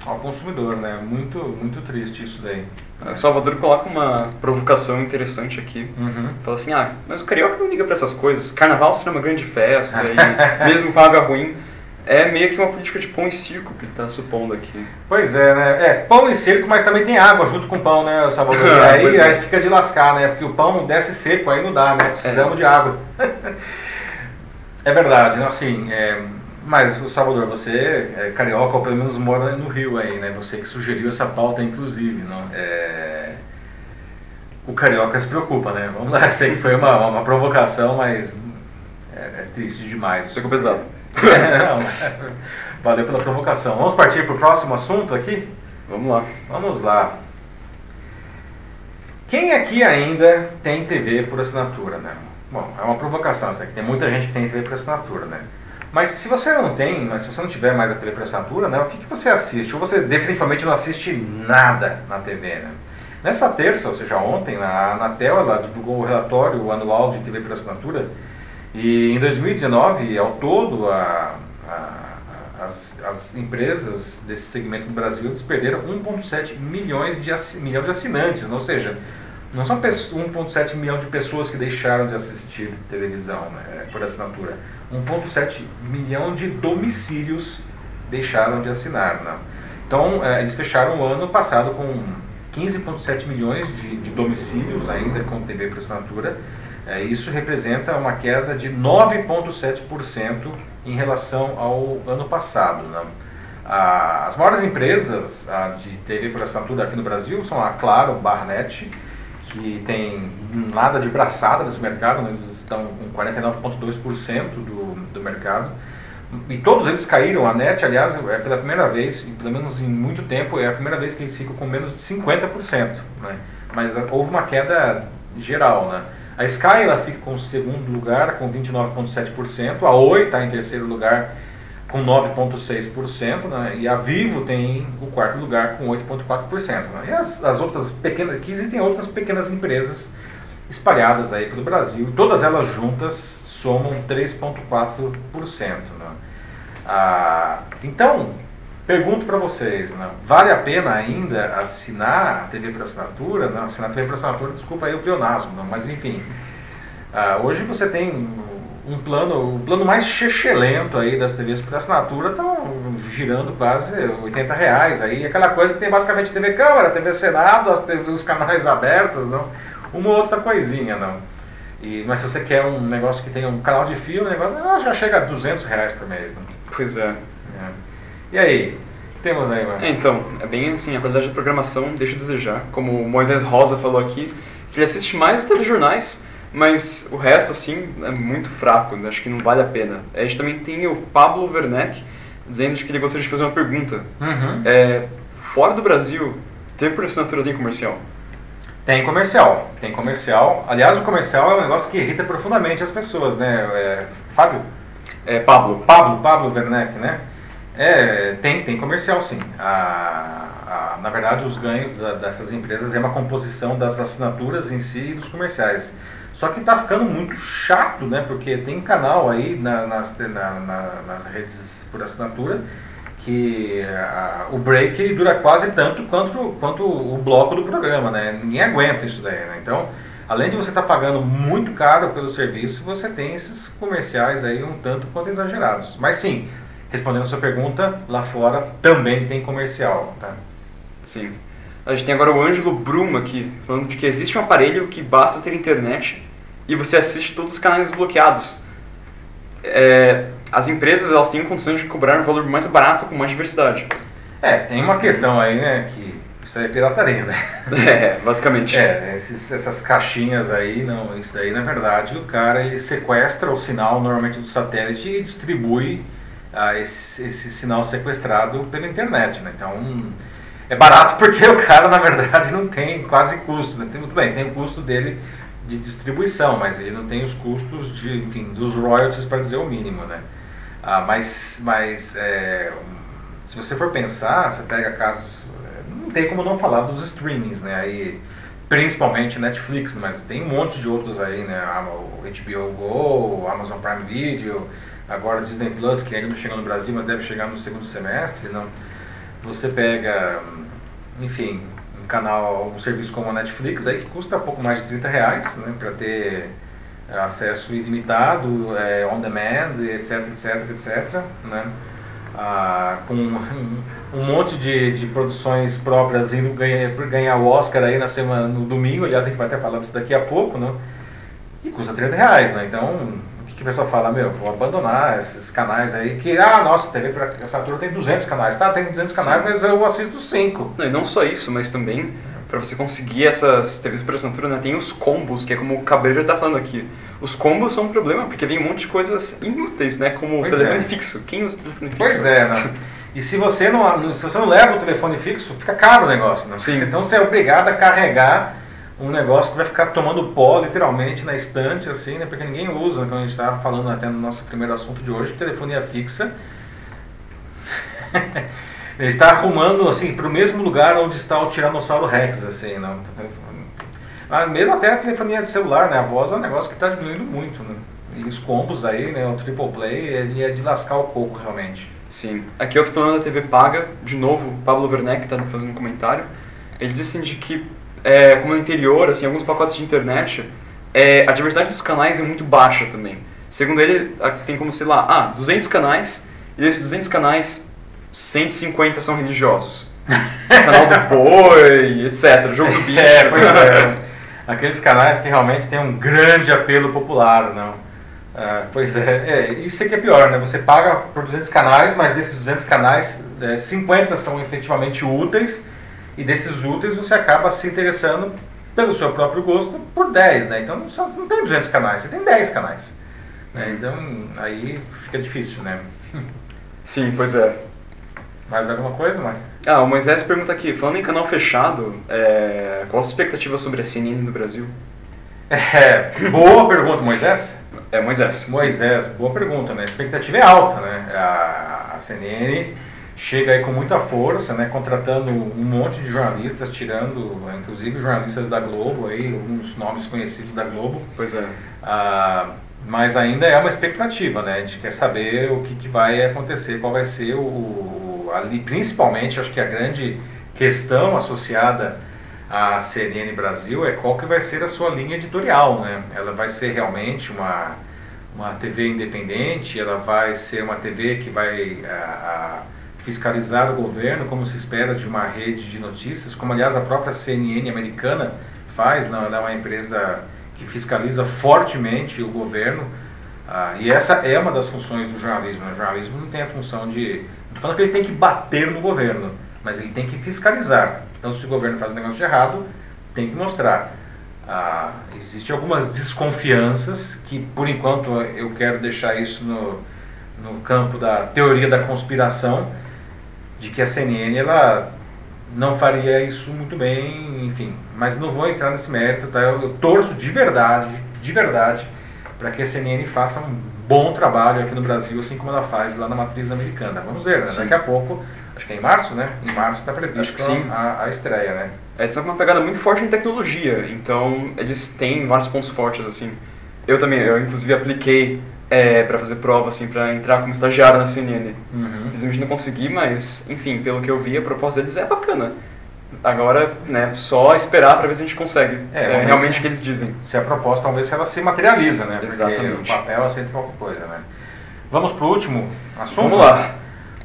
ao consumidor, né? Muito, muito triste isso daí. O Salvador coloca uma provocação interessante aqui. Uhum. Fala assim, ah, mas o carioca não liga para essas coisas. Carnaval será uma grande festa, e mesmo com água ruim, é meio que uma política de pão e circo que ele está supondo aqui. Pois é, né? É, pão e circo, mas também tem água junto com o pão, né, Salvador? E aí, é. aí fica de lascar, né? Porque o pão desce seco, aí não dá, né? Precisamos é. de água. é verdade, né? assim, é, mas o Salvador, você é carioca, ou pelo menos mora no Rio aí, né? Você que sugeriu essa pauta, inclusive, não? É... O carioca se preocupa, né? Vamos lá, sei que foi uma, uma provocação, mas é, é triste demais. Ficou pesado. É, valeu pela provocação. Vamos partir para o próximo assunto aqui? Vamos lá. Vamos lá. Quem aqui ainda tem TV por assinatura, né? Bom, é uma provocação aqui. Tem muita gente que tem TV por assinatura, né? Mas se você não tem, mas se você não tiver mais a TV por assinatura, né? O que, que você assiste? Ou você definitivamente não assiste nada na TV, né? Nessa terça, ou seja, ontem, na Anatel, ela divulgou o relatório anual de TV por assinatura e em 2019, ao todo, a, a, as, as, empresas desse segmento no Brasil desperderam 1,7 milhões de, milhão de assinantes, ou seja, não são 1,7 milhão de pessoas que deixaram de assistir televisão né, por assinatura. 1,7 milhão de domicílios deixaram de assinar. Né? Então, é, eles fecharam o ano passado com 15,7 milhões de, de domicílios ainda com TV por assinatura é, isso representa uma queda de 9,7% em relação ao ano passado. Né? as maiores empresas de TV por assinatura aqui no Brasil são a Claro, Barnet, que tem nada de braçada nesse mercado, eles estão com 49,2% do, do mercado. E todos eles caíram. A NET, aliás, é pela primeira vez, pelo menos em muito tempo, é a primeira vez que eles ficam com menos de 50%. Né? Mas houve uma queda geral. Né? A Sky ela fica com o segundo lugar com 29,7%, a Oi está em terceiro lugar com 9,6%, né? e a Vivo tem o quarto lugar com 8,4%. Né? E as, as outras pequenas, que existem outras pequenas empresas espalhadas aí pelo Brasil, todas elas juntas somam 3,4%. Né? Ah, então, Pergunto para vocês, né? vale a pena ainda assinar a TV por assinatura? Não, assinar a TV por assinatura, desculpa aí o pleonasmo, não, mas enfim. Uh, hoje você tem um plano, o plano mais chechelento aí das TVs por assinatura estão girando quase 80 reais. Aí aquela coisa que tem basicamente TV Câmara, TV Senado, as TV, os canais abertos, não? Uma ou outra coisinha, não. E, mas se você quer um negócio que tenha um canal de filme, o negócio ah, já chega a 200 reais por mês. Não? Pois é. E aí? O que temos aí, mano? É, então, é bem assim, a qualidade da programação deixa a desejar. Como o Moisés Rosa falou aqui, que ele assiste mais os telejornais, mas o resto, assim, é muito fraco, né? acho que não vale a pena. A gente também tem o Pablo Werneck dizendo que ele gostaria de fazer uma pergunta. Uhum. É, fora do Brasil, tem por assinatura tem comercial? Tem comercial, tem comercial. Aliás, o comercial é um negócio que irrita profundamente as pessoas, né? É, Fábio? É, Pablo. Pablo, Pablo Werneck, né? É, tem, tem comercial sim. A, a, na verdade, os ganhos da, dessas empresas é uma composição das assinaturas em si e dos comerciais. Só que está ficando muito chato, né? Porque tem canal aí na, nas, na, na, nas redes por assinatura que a, o break dura quase tanto quanto, quanto o bloco do programa, né? Ninguém aguenta isso daí, né? Então, além de você estar tá pagando muito caro pelo serviço, você tem esses comerciais aí um tanto quanto exagerados. Mas sim, respondendo a sua pergunta, lá fora também tem comercial, tá? Sim. A gente tem agora o Ângelo Brum aqui, falando de que existe um aparelho que basta ter internet e você assiste todos os canais bloqueados. É, as empresas elas têm condições de cobrar um valor mais barato com mais diversidade. É, tem uma questão aí, né, que isso aí é pirataria, né? É, basicamente. É, esses, essas caixinhas aí, não, isso daí na verdade o cara ele sequestra o sinal normalmente do satélite e distribui ah, esse, esse sinal sequestrado pela internet, né? Então é barato porque o cara na verdade não tem quase custo, né? Tem, muito bem, tem o custo dele de distribuição, mas ele não tem os custos de, enfim, dos royalties para dizer o mínimo, né? Ah, mas mas é, se você for pensar, você pega casos, é, não tem como não falar dos streamings, né? Aí, principalmente Netflix, mas tem um monte de outros aí, né? O HBO Go, Amazon Prime Video, agora Disney Plus, que ainda não chegou no Brasil, mas deve chegar no segundo semestre, não? Você pega, enfim, canal, um serviço como a Netflix, aí que custa pouco mais de 30 reais, né, para ter é, acesso ilimitado, é, on demand, etc, etc, etc, né, ah, com um, um monte de, de produções próprias indo ganhar, ganhar o Oscar aí na semana, no domingo, aliás a gente vai até falar disso daqui a pouco, né, e custa 30 reais, né, então que o pessoal fala, meu, vou abandonar esses canais aí, que, ah, nossa, TV por assinatura tem 200 canais, tá, tem 200 canais, Sim. mas eu assisto 5. Não, e não só isso, mas também, para você conseguir essas TVs por assinatura, né, tem os combos, que é como o Cabreiro tá falando aqui. Os combos são um problema, porque vem um monte de coisas inúteis, né, como pois o telefone é. fixo. Quem usa telefone fixo? Pois é, né? E se você não, se você não leva o telefone fixo, fica caro o negócio, né? Sim. Então você é obrigado a carregar um negócio que vai ficar tomando pó literalmente na estante, assim, né? Porque ninguém usa, como a gente estava falando até no nosso primeiro assunto de hoje, telefonia fixa. Está arrumando assim para o mesmo lugar onde está o Tiranossauro Rex, assim, não. Ah, mesmo até a telefonia de celular, né? A voz é um negócio que está diminuindo muito, né? E os combos aí, né? O triple play, ele é de lascar o coco realmente. Sim. Aqui outro problema da TV paga, de novo, Pablo Werneck está fazendo um comentário. Ele disse assim, de que é, como no interior, assim, alguns pacotes de internet, é, a diversidade dos canais é muito baixa também. Segundo ele, tem como, sei lá, ah, 200 canais, e desses 200 canais, 150 são religiosos. Canal do Boi, etc. Jogo do bicho. É, pois é. Aqueles canais que realmente têm um grande apelo popular, não? Ah, pois é, é, isso é que é pior, né? Você paga por 200 canais, mas desses 200 canais, é, 50 são efetivamente úteis e desses úteis você acaba se interessando pelo seu próprio gosto por 10, né? Então você não tem 200 canais, você tem 10 canais. Né? Então aí fica difícil, né? Sim, pois é. Mais alguma coisa, Mike? Ah, o Moisés pergunta aqui, falando em canal fechado, é... qual a sua expectativa sobre a CNN no Brasil? É, boa pergunta, Moisés. É, Moisés. Moisés, sim. boa pergunta, né? A expectativa é alta, né? A, a CNN chega aí com muita força, né, contratando um monte de jornalistas, tirando, inclusive jornalistas da Globo, aí, alguns nomes conhecidos da Globo. Pois é. Ah, mas ainda é uma expectativa, né? A gente quer saber o que, que vai acontecer, qual vai ser o, ali, principalmente, acho que a grande questão associada à CNN Brasil é qual que vai ser a sua linha editorial, né? Ela vai ser realmente uma uma TV independente, ela vai ser uma TV que vai a, a fiscalizar o governo, como se espera de uma rede de notícias, como aliás a própria CNN americana faz, não, ela é uma empresa que fiscaliza fortemente o governo, ah, e essa é uma das funções do jornalismo. Né? O jornalismo não tem a função de. Não estou falando que ele tem que bater no governo, mas ele tem que fiscalizar. Então, se o governo faz um negócio de errado, tem que mostrar. Ah, Existem algumas desconfianças que, por enquanto, eu quero deixar isso no, no campo da teoria da conspiração de que a CNN ela não faria isso muito bem, enfim. Mas não vou entrar nesse mérito, tá? Eu, eu torço de verdade, de verdade, para que a CNN faça um bom trabalho aqui no Brasil, assim como ela faz lá na matriz americana. Vamos ver, né? Daqui a pouco, acho que é em março, né? Em março está previsto a, a, estreia, né? É, eles com uma pegada muito forte em tecnologia, então eles têm vários pontos fortes, assim. Eu também, eu inclusive apliquei é, para fazer prova, assim, para entrar como estagiário na CNN. Uhum. Infelizmente não consegui, mas, enfim, pelo que eu vi, a proposta deles é bacana. Agora, né, só esperar para ver se a gente consegue. É, é realmente o que eles dizem. Se a proposta, ver se ela se materializa, né? Exatamente. Porque o papel aceita qualquer coisa, né? Vamos pro último assunto? Vamos lá.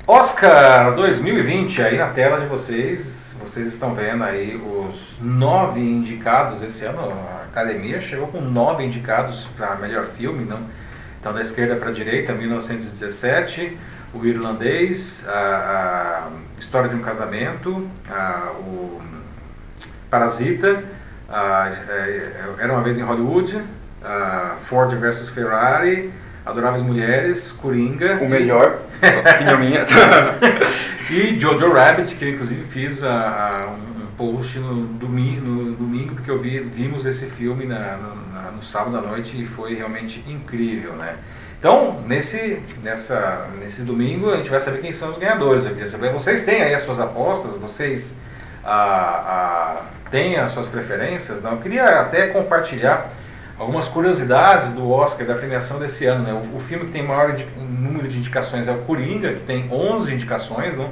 Oscar 2020, aí na tela de vocês, vocês estão vendo aí os nove indicados esse ano. A academia chegou com nove indicados para melhor filme, não? Então, da esquerda para a direita, 1917, o irlandês, a, a história de um casamento, a, o Parasita, a, é, era uma vez em Hollywood, Ford versus Ferrari, Adoráveis Mulheres, Coringa. O melhor, e... opinião minha. e Jojo Rabbit, que eu inclusive fiz a, a, um post no domingo, no domingo, porque eu vi, vimos esse filme na, na, no sábado à noite e foi realmente incrível, né? Então, nesse, nessa, nesse domingo, a gente vai saber quem são os ganhadores. Eu queria saber, vocês têm aí as suas apostas, vocês ah, ah, têm as suas preferências? Não? Eu queria até compartilhar algumas curiosidades do Oscar, da premiação desse ano. Né? O, o filme que tem maior número de indicações é o Coringa, que tem 11 indicações, não?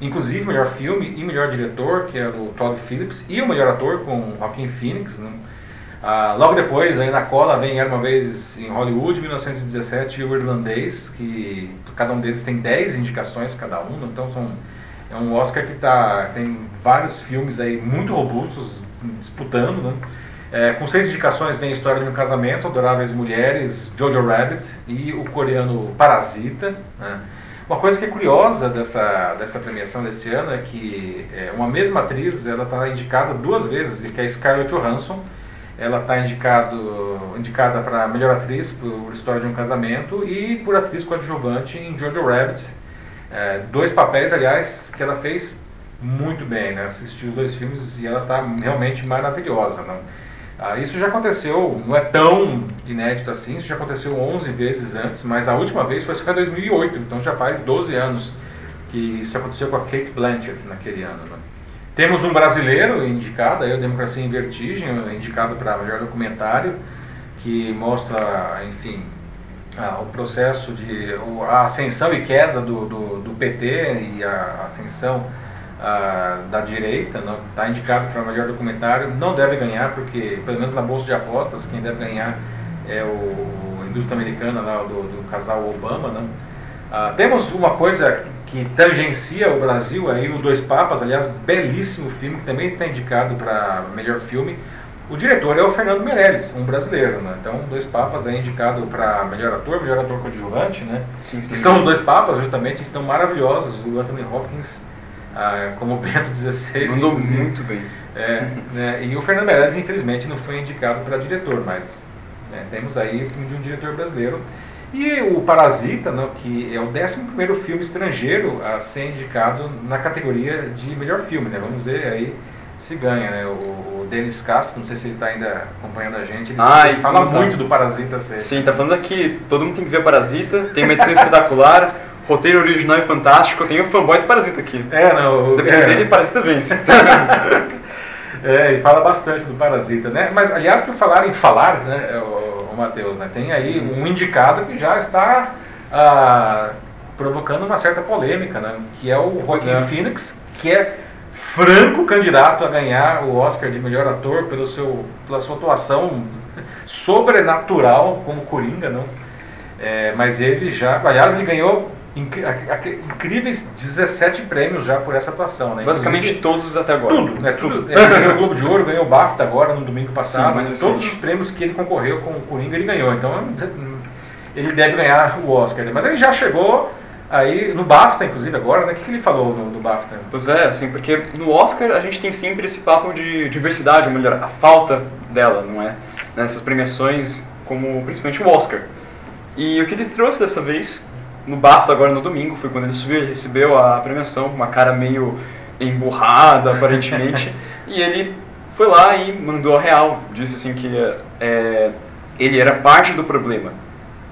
Inclusive melhor filme e melhor diretor, que é o Todd Phillips, e o melhor ator com Joaquin Phoenix. Não? Ah, logo depois, aí na cola, vem Era Uma Vez em Hollywood, 1917, e o Irlandês, que cada um deles tem 10 indicações cada um, então são, é um Oscar que tá, tem vários filmes aí muito robustos disputando, né? É, com seis indicações vem História de um Casamento, Adoráveis Mulheres, Jojo Rabbit e o coreano Parasita. Né? Uma coisa que é curiosa dessa, dessa premiação desse ano é que é, uma mesma atriz ela está indicada duas vezes, que é Scarlett Johansson. Ela está indicada para melhor atriz por História de um Casamento e por atriz coadjuvante em Jojo Rabbit. É, dois papéis, aliás, que ela fez muito bem. Né? Assisti os dois filmes e ela está realmente maravilhosa. Não? Ah, isso já aconteceu, não é tão inédito assim, isso já aconteceu 11 vezes antes, mas a última vez foi só em 2008, então já faz 12 anos que isso aconteceu com a Kate Blanchett naquele ano. Né? Temos um brasileiro indicado, aí, o Democracia em Vertigem, indicado para melhor documentário, que mostra, enfim, o processo de a ascensão e queda do, do, do PT e a ascensão da direita, está indicado para melhor documentário, não deve ganhar, porque, pelo menos na bolsa de apostas, quem deve ganhar é o, a indústria americana lá, do, do casal Obama. Né? Ah, temos uma coisa que tangencia o Brasil, aí, o Dois Papas, aliás, belíssimo filme, que também está indicado para melhor filme. O diretor é o Fernando Meirelles, um brasileiro, né? Então, Dois Papas é indicado para melhor ator, melhor ator coadjuvante, né? Sim, sim, e são os dois papas, justamente, estão maravilhosos. O Anthony Hopkins ah, como Bento XVI. Mandou muito bem. É, né, e o Fernando Meirelles, infelizmente, não foi indicado para diretor, mas né, temos aí o filme de um diretor brasileiro. E o Parasita, né, que é o 11 filme estrangeiro a ser indicado na categoria de melhor filme. Né? Vamos ver aí se ganha. Né? O, o Denis Castro, não sei se ele está ainda acompanhando a gente, ele ah, fala muito do Parasita ser. Sim, tá falando aqui, todo mundo tem que ver Parasita, tem edição espetacular. Roteiro original é fantástico, tem o fanboy do Parasita aqui. É, não. Se depender é. dele, Parasita vence. é, e fala bastante do Parasita, né? Mas, aliás, por falar em falar, né, o, o Matheus, né, tem aí um indicado que já está ah, provocando uma certa polêmica, né? Que é o Joaquin é. Phoenix, que é franco candidato a ganhar o Oscar de melhor ator pelo seu, pela sua atuação sobrenatural como Coringa, não? É, mas ele já, aliás, ele ganhou incríveis 17 prêmios já por essa atuação, né? Basicamente todos até agora. Tudo, né? Tudo. Ele ganhou o Globo de Ouro, ganhou o BAFTA agora no domingo passado. Sim, todos os prêmios que ele concorreu com o Coringa ele ganhou. Então ele deve ganhar o Oscar. Né? Mas ele já chegou aí no BAFTA, inclusive agora, né? O que, que ele falou no, no, BAFTA? Pois é, assim, porque no Oscar a gente tem sempre esse papo de diversidade, ou melhor, a falta dela, não é? Nessas premiações, como principalmente o Oscar. E o que ele trouxe dessa vez no BAFTA agora no domingo, foi quando ele subiu, ele recebeu a premiação uma cara meio emburrada, aparentemente. e ele foi lá e mandou a real. Disse assim que é, ele era parte do problema.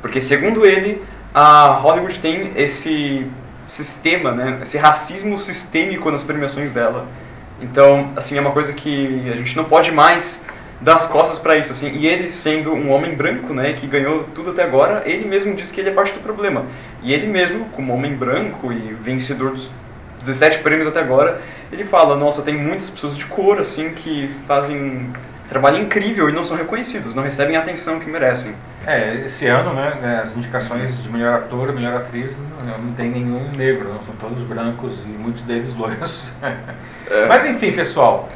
Porque, segundo ele, a Hollywood tem esse sistema, né, esse racismo sistêmico nas premiações dela. Então, assim, é uma coisa que a gente não pode mais dar as costas para isso, assim. E ele, sendo um homem branco, né, que ganhou tudo até agora, ele mesmo diz que ele é parte do problema. E ele mesmo, como homem branco e vencedor dos 17 prêmios até agora, ele fala, nossa, tem muitas pessoas de cor, assim, que fazem trabalho incrível e não são reconhecidos, não recebem a atenção que merecem. É, esse ano, né, né, as indicações de melhor ator, melhor atriz, não, não tem nenhum negro, não, são todos brancos e muitos deles loiros. É. Mas enfim, pessoal,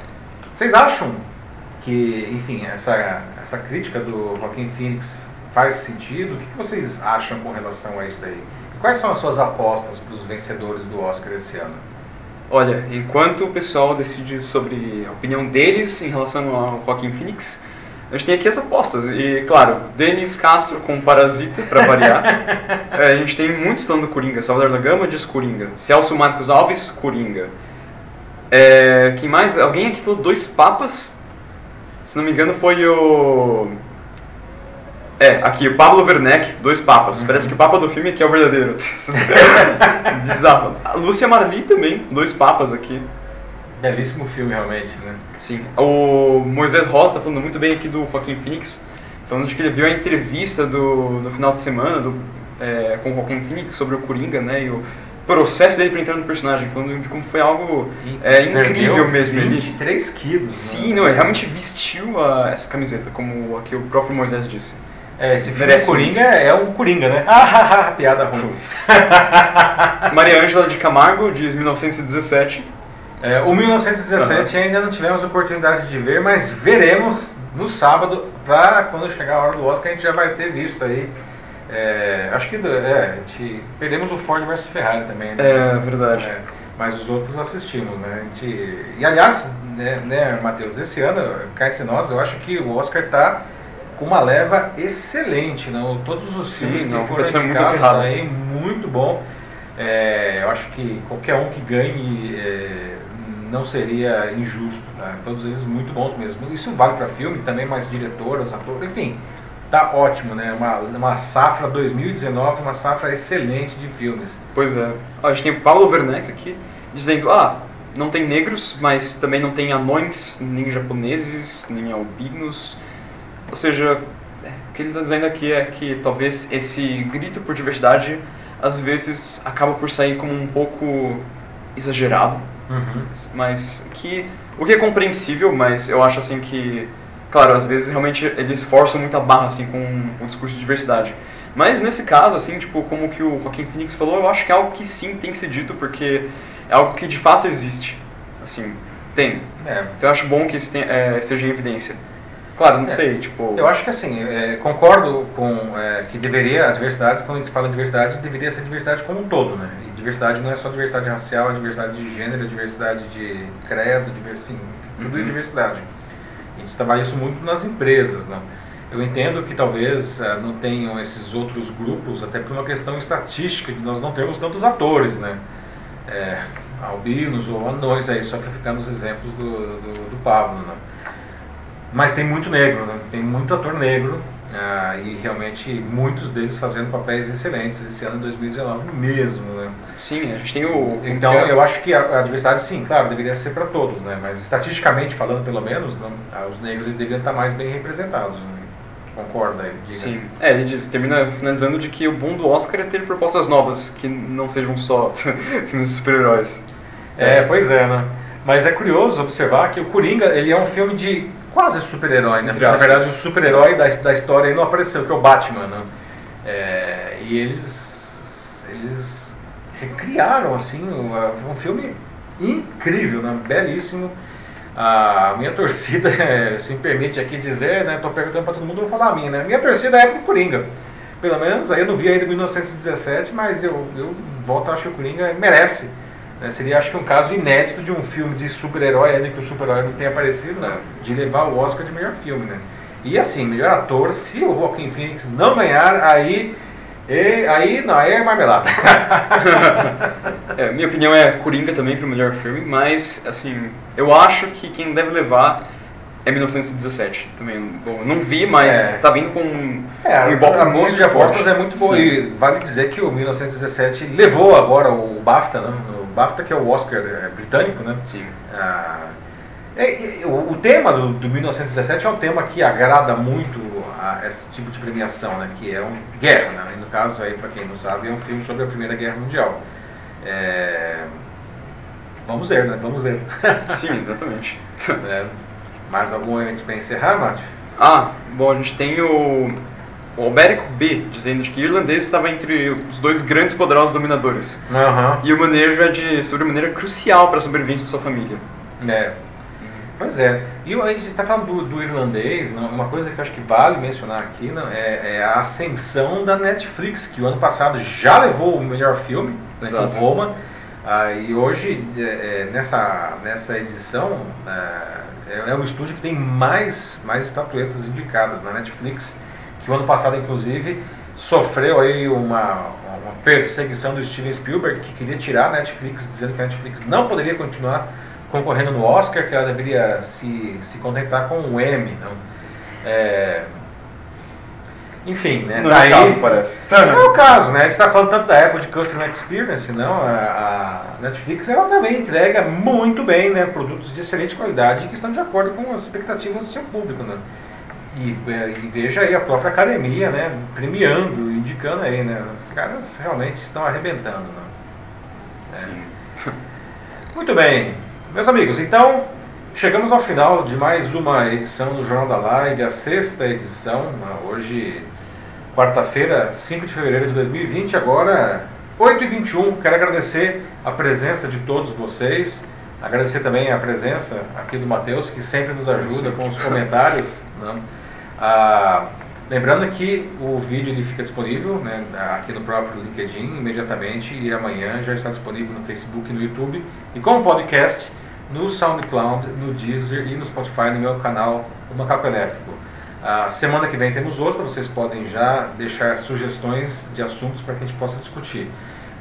vocês acham que, enfim, essa, essa crítica do Joaquim Phoenix faz sentido? O que vocês acham com relação a isso daí? Quais são as suas apostas para os vencedores do Oscar esse ano? Olha, enquanto o pessoal decide sobre a opinião deles em relação ao Joaquim Phoenix, a gente tem aqui as apostas. E, claro, Denis Castro com Parasita, para variar. é, a gente tem muitos falando Coringa. Salvador da Gama diz Coringa. Celso Marcos Alves, Coringa. É, quem mais? Alguém aqui falou Dois Papas. Se não me engano foi o... É, aqui, o Pablo Werneck, Dois Papas. Uhum. Parece que o Papa do filme aqui é o verdadeiro. Bizarro. A Lúcia Marli também, Dois Papas aqui. Belíssimo filme, realmente, né? Sim. O Moisés Rosa está falando muito bem aqui do Joaquim Phoenix, falando de que ele viu a entrevista do, no final de semana do, é, com o Joaquim Phoenix sobre o Coringa, né? E o processo dele para entrar no personagem, falando de como foi algo é, incrível mesmo. 23 ele, quilos. Sim, né? não, ele realmente vestiu a, essa camiseta, como aqui o próprio Moisés disse. É, esse filme Coringa é o Coringa, né? Ah, piada ruim. Maria Ângela de Camargo, diz 1917. É, o 1917 uhum. ainda não tivemos oportunidade de ver, mas veremos no sábado, para quando chegar a hora do Oscar, a gente já vai ter visto aí. É, acho que é, a gente, perdemos o Ford versus Ferrari também. Né? É, verdade. É, mas os outros assistimos, né? A gente, e aliás, né, né Matheus, esse ano, cá entre nós, eu acho que o Oscar está com uma leva excelente, não? Todos os Sim, filmes que não, foram indicados aí, muito bom. É, eu acho que qualquer um que ganhe é, não seria injusto, tá? Todos eles muito bons mesmo. Isso vale para filme também, mais diretoras, atores, enfim, tá ótimo, né? Uma, uma safra 2019, uma safra excelente de filmes. Pois é. A gente tem Paulo Werneck aqui dizendo, ah, não tem negros, mas também não tem anões, nem japoneses, nem albinos. Ou seja, é, o que ele está dizendo aqui é que talvez esse grito por diversidade às vezes acaba por sair como um pouco exagerado, uhum. mas que o que é compreensível, mas eu acho assim que, claro, às vezes realmente eles forçam muito a barra assim com o discurso de diversidade. Mas nesse caso, assim, tipo, como que o Joaquim Phoenix falou, eu acho que é algo que sim tem que ser dito, porque é algo que de fato existe. Assim, tem. É. Então eu acho bom que isso tenha, é, seja em evidência. Claro, não é, sei, tipo... Eu acho que assim, é, concordo com é, que deveria, a diversidade, quando a gente fala de diversidade, deveria ser diversidade como um todo, né? E diversidade não é só diversidade racial, é diversidade de gênero, é diversidade de credo, assim, tudo uhum. é diversidade. Gente trabalha isso muito nas empresas, né? Eu entendo que talvez é, não tenham esses outros grupos, até por uma questão estatística, de nós não termos tantos atores, né? É, albinos ou anões aí, só para ficar nos exemplos do, do, do Pablo, né? Mas tem muito negro, né? tem muito ator negro ah, e realmente muitos deles fazendo papéis excelentes esse ano de 2019 mesmo, né? Sim, a gente tem o... Então eu acho que a, a diversidade, sim, claro, deveria ser para todos, né? Mas estatisticamente falando, pelo menos, não, ah, os negros eles deveriam estar mais bem representados, né? Concorda aí? Sim. É, ele diz, termina finalizando de que o bom do Oscar é ter propostas novas, que não sejam só filmes de super-heróis. É, pois é, né? Mas é curioso observar que o Coringa, ele é um filme de quase super-herói, né? Porque, na verdade, o super-herói da, da história aí não apareceu, que é o Batman, né? É, e eles, eles recriaram, assim, um, um filme incrível, né? Belíssimo. A minha torcida, se me permite aqui dizer, né? Tô perguntando para todo mundo, vou falar a minha, né? Minha torcida é pro Coringa. Pelo menos, aí eu não vi ainda 1917, mas eu, eu volto a achar que o Coringa merece né? Seria, acho que, um caso inédito de um filme de super-herói, ainda que o super-herói não tenha aparecido, né? de levar o Oscar de melhor filme. Né? E assim, melhor ator, se o Joaquin Phoenix não ganhar, aí E aí, não, aí é marmelada. é, minha opinião é Coringa também para o melhor filme, mas, assim, eu acho que quem deve levar é 1917 também. Bom, não vi, mas é. tá vindo com é, um ibope A bolsa de apostas é muito boa. E vale dizer que o 1917 levou agora o BAFTA, né? BAFTA que é o Oscar é, britânico, né? Sim. Ah, é, o, o, tema do, do 1917 é um tema que agrada muito a esse tipo de premiação, né? Que é um guerra, né? no caso aí para quem não sabe é um filme sobre a Primeira Guerra Mundial. É, vamos ver, né? Vamos ver. Sim, exatamente. É. Mais algum evento para encerrar, Mate? Ah, bom, a gente tem o, o Albérico B, dizendo que o irlandês estava entre os dois grandes poderosos dominadores. Uhum. E o manejo é de sobremaneira crucial para a sobrevivência de sua família. É. Pois é. E a gente está falando do, do, irlandês, não, uma coisa que eu acho que vale mencionar aqui não, é, é, a ascensão da Netflix, que o ano passado já levou o melhor filme, né, com Roma. Ah, e hoje, é, é nessa, nessa edição, é, é, é um estúdio que tem mais, mais estatuetas indicadas na Netflix, que o ano passado, inclusive, sofreu aí uma, uma perseguição do Steven Spielberg, que queria tirar a Netflix, dizendo que a Netflix não poderia continuar concorrendo no Oscar, que ela deveria se, se contentar com o Emmy. Não? É, enfim, né? Não Daí, é o caso, parece. Não é o caso, né? A gente está falando tanto da Apple de Customer Experience, não? A, a, Netflix ela também entrega muito bem, né? Produtos de excelente qualidade que estão de acordo com as expectativas do seu público, né? E, é, e veja aí a própria academia, né? Premiando, indicando aí, né? Os caras realmente estão arrebentando, né? É. Sim. Muito bem, meus amigos, então chegamos ao final de mais uma edição do Jornal da Live, a sexta edição, né? hoje quarta-feira, 5 de fevereiro de 2020, agora 8h21. Quero agradecer a presença de todos vocês, agradecer também a presença aqui do Matheus, que sempre nos ajuda com os comentários. Né? Ah, lembrando que o vídeo ele fica disponível né, aqui no próprio LinkedIn imediatamente e amanhã já está disponível no Facebook e no YouTube e como podcast no SoundCloud, no Deezer e no Spotify no meu canal O Macaco Elétrico. A semana que vem temos outra, vocês podem já deixar sugestões de assuntos para que a gente possa discutir.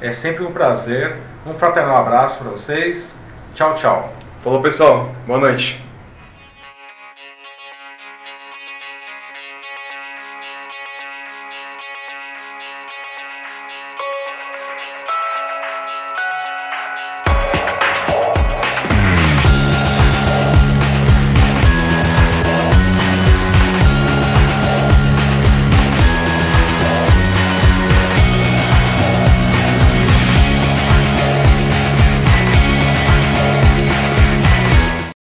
É sempre um prazer. Um fraternal abraço para vocês. Tchau, tchau. Falou, pessoal. Boa noite.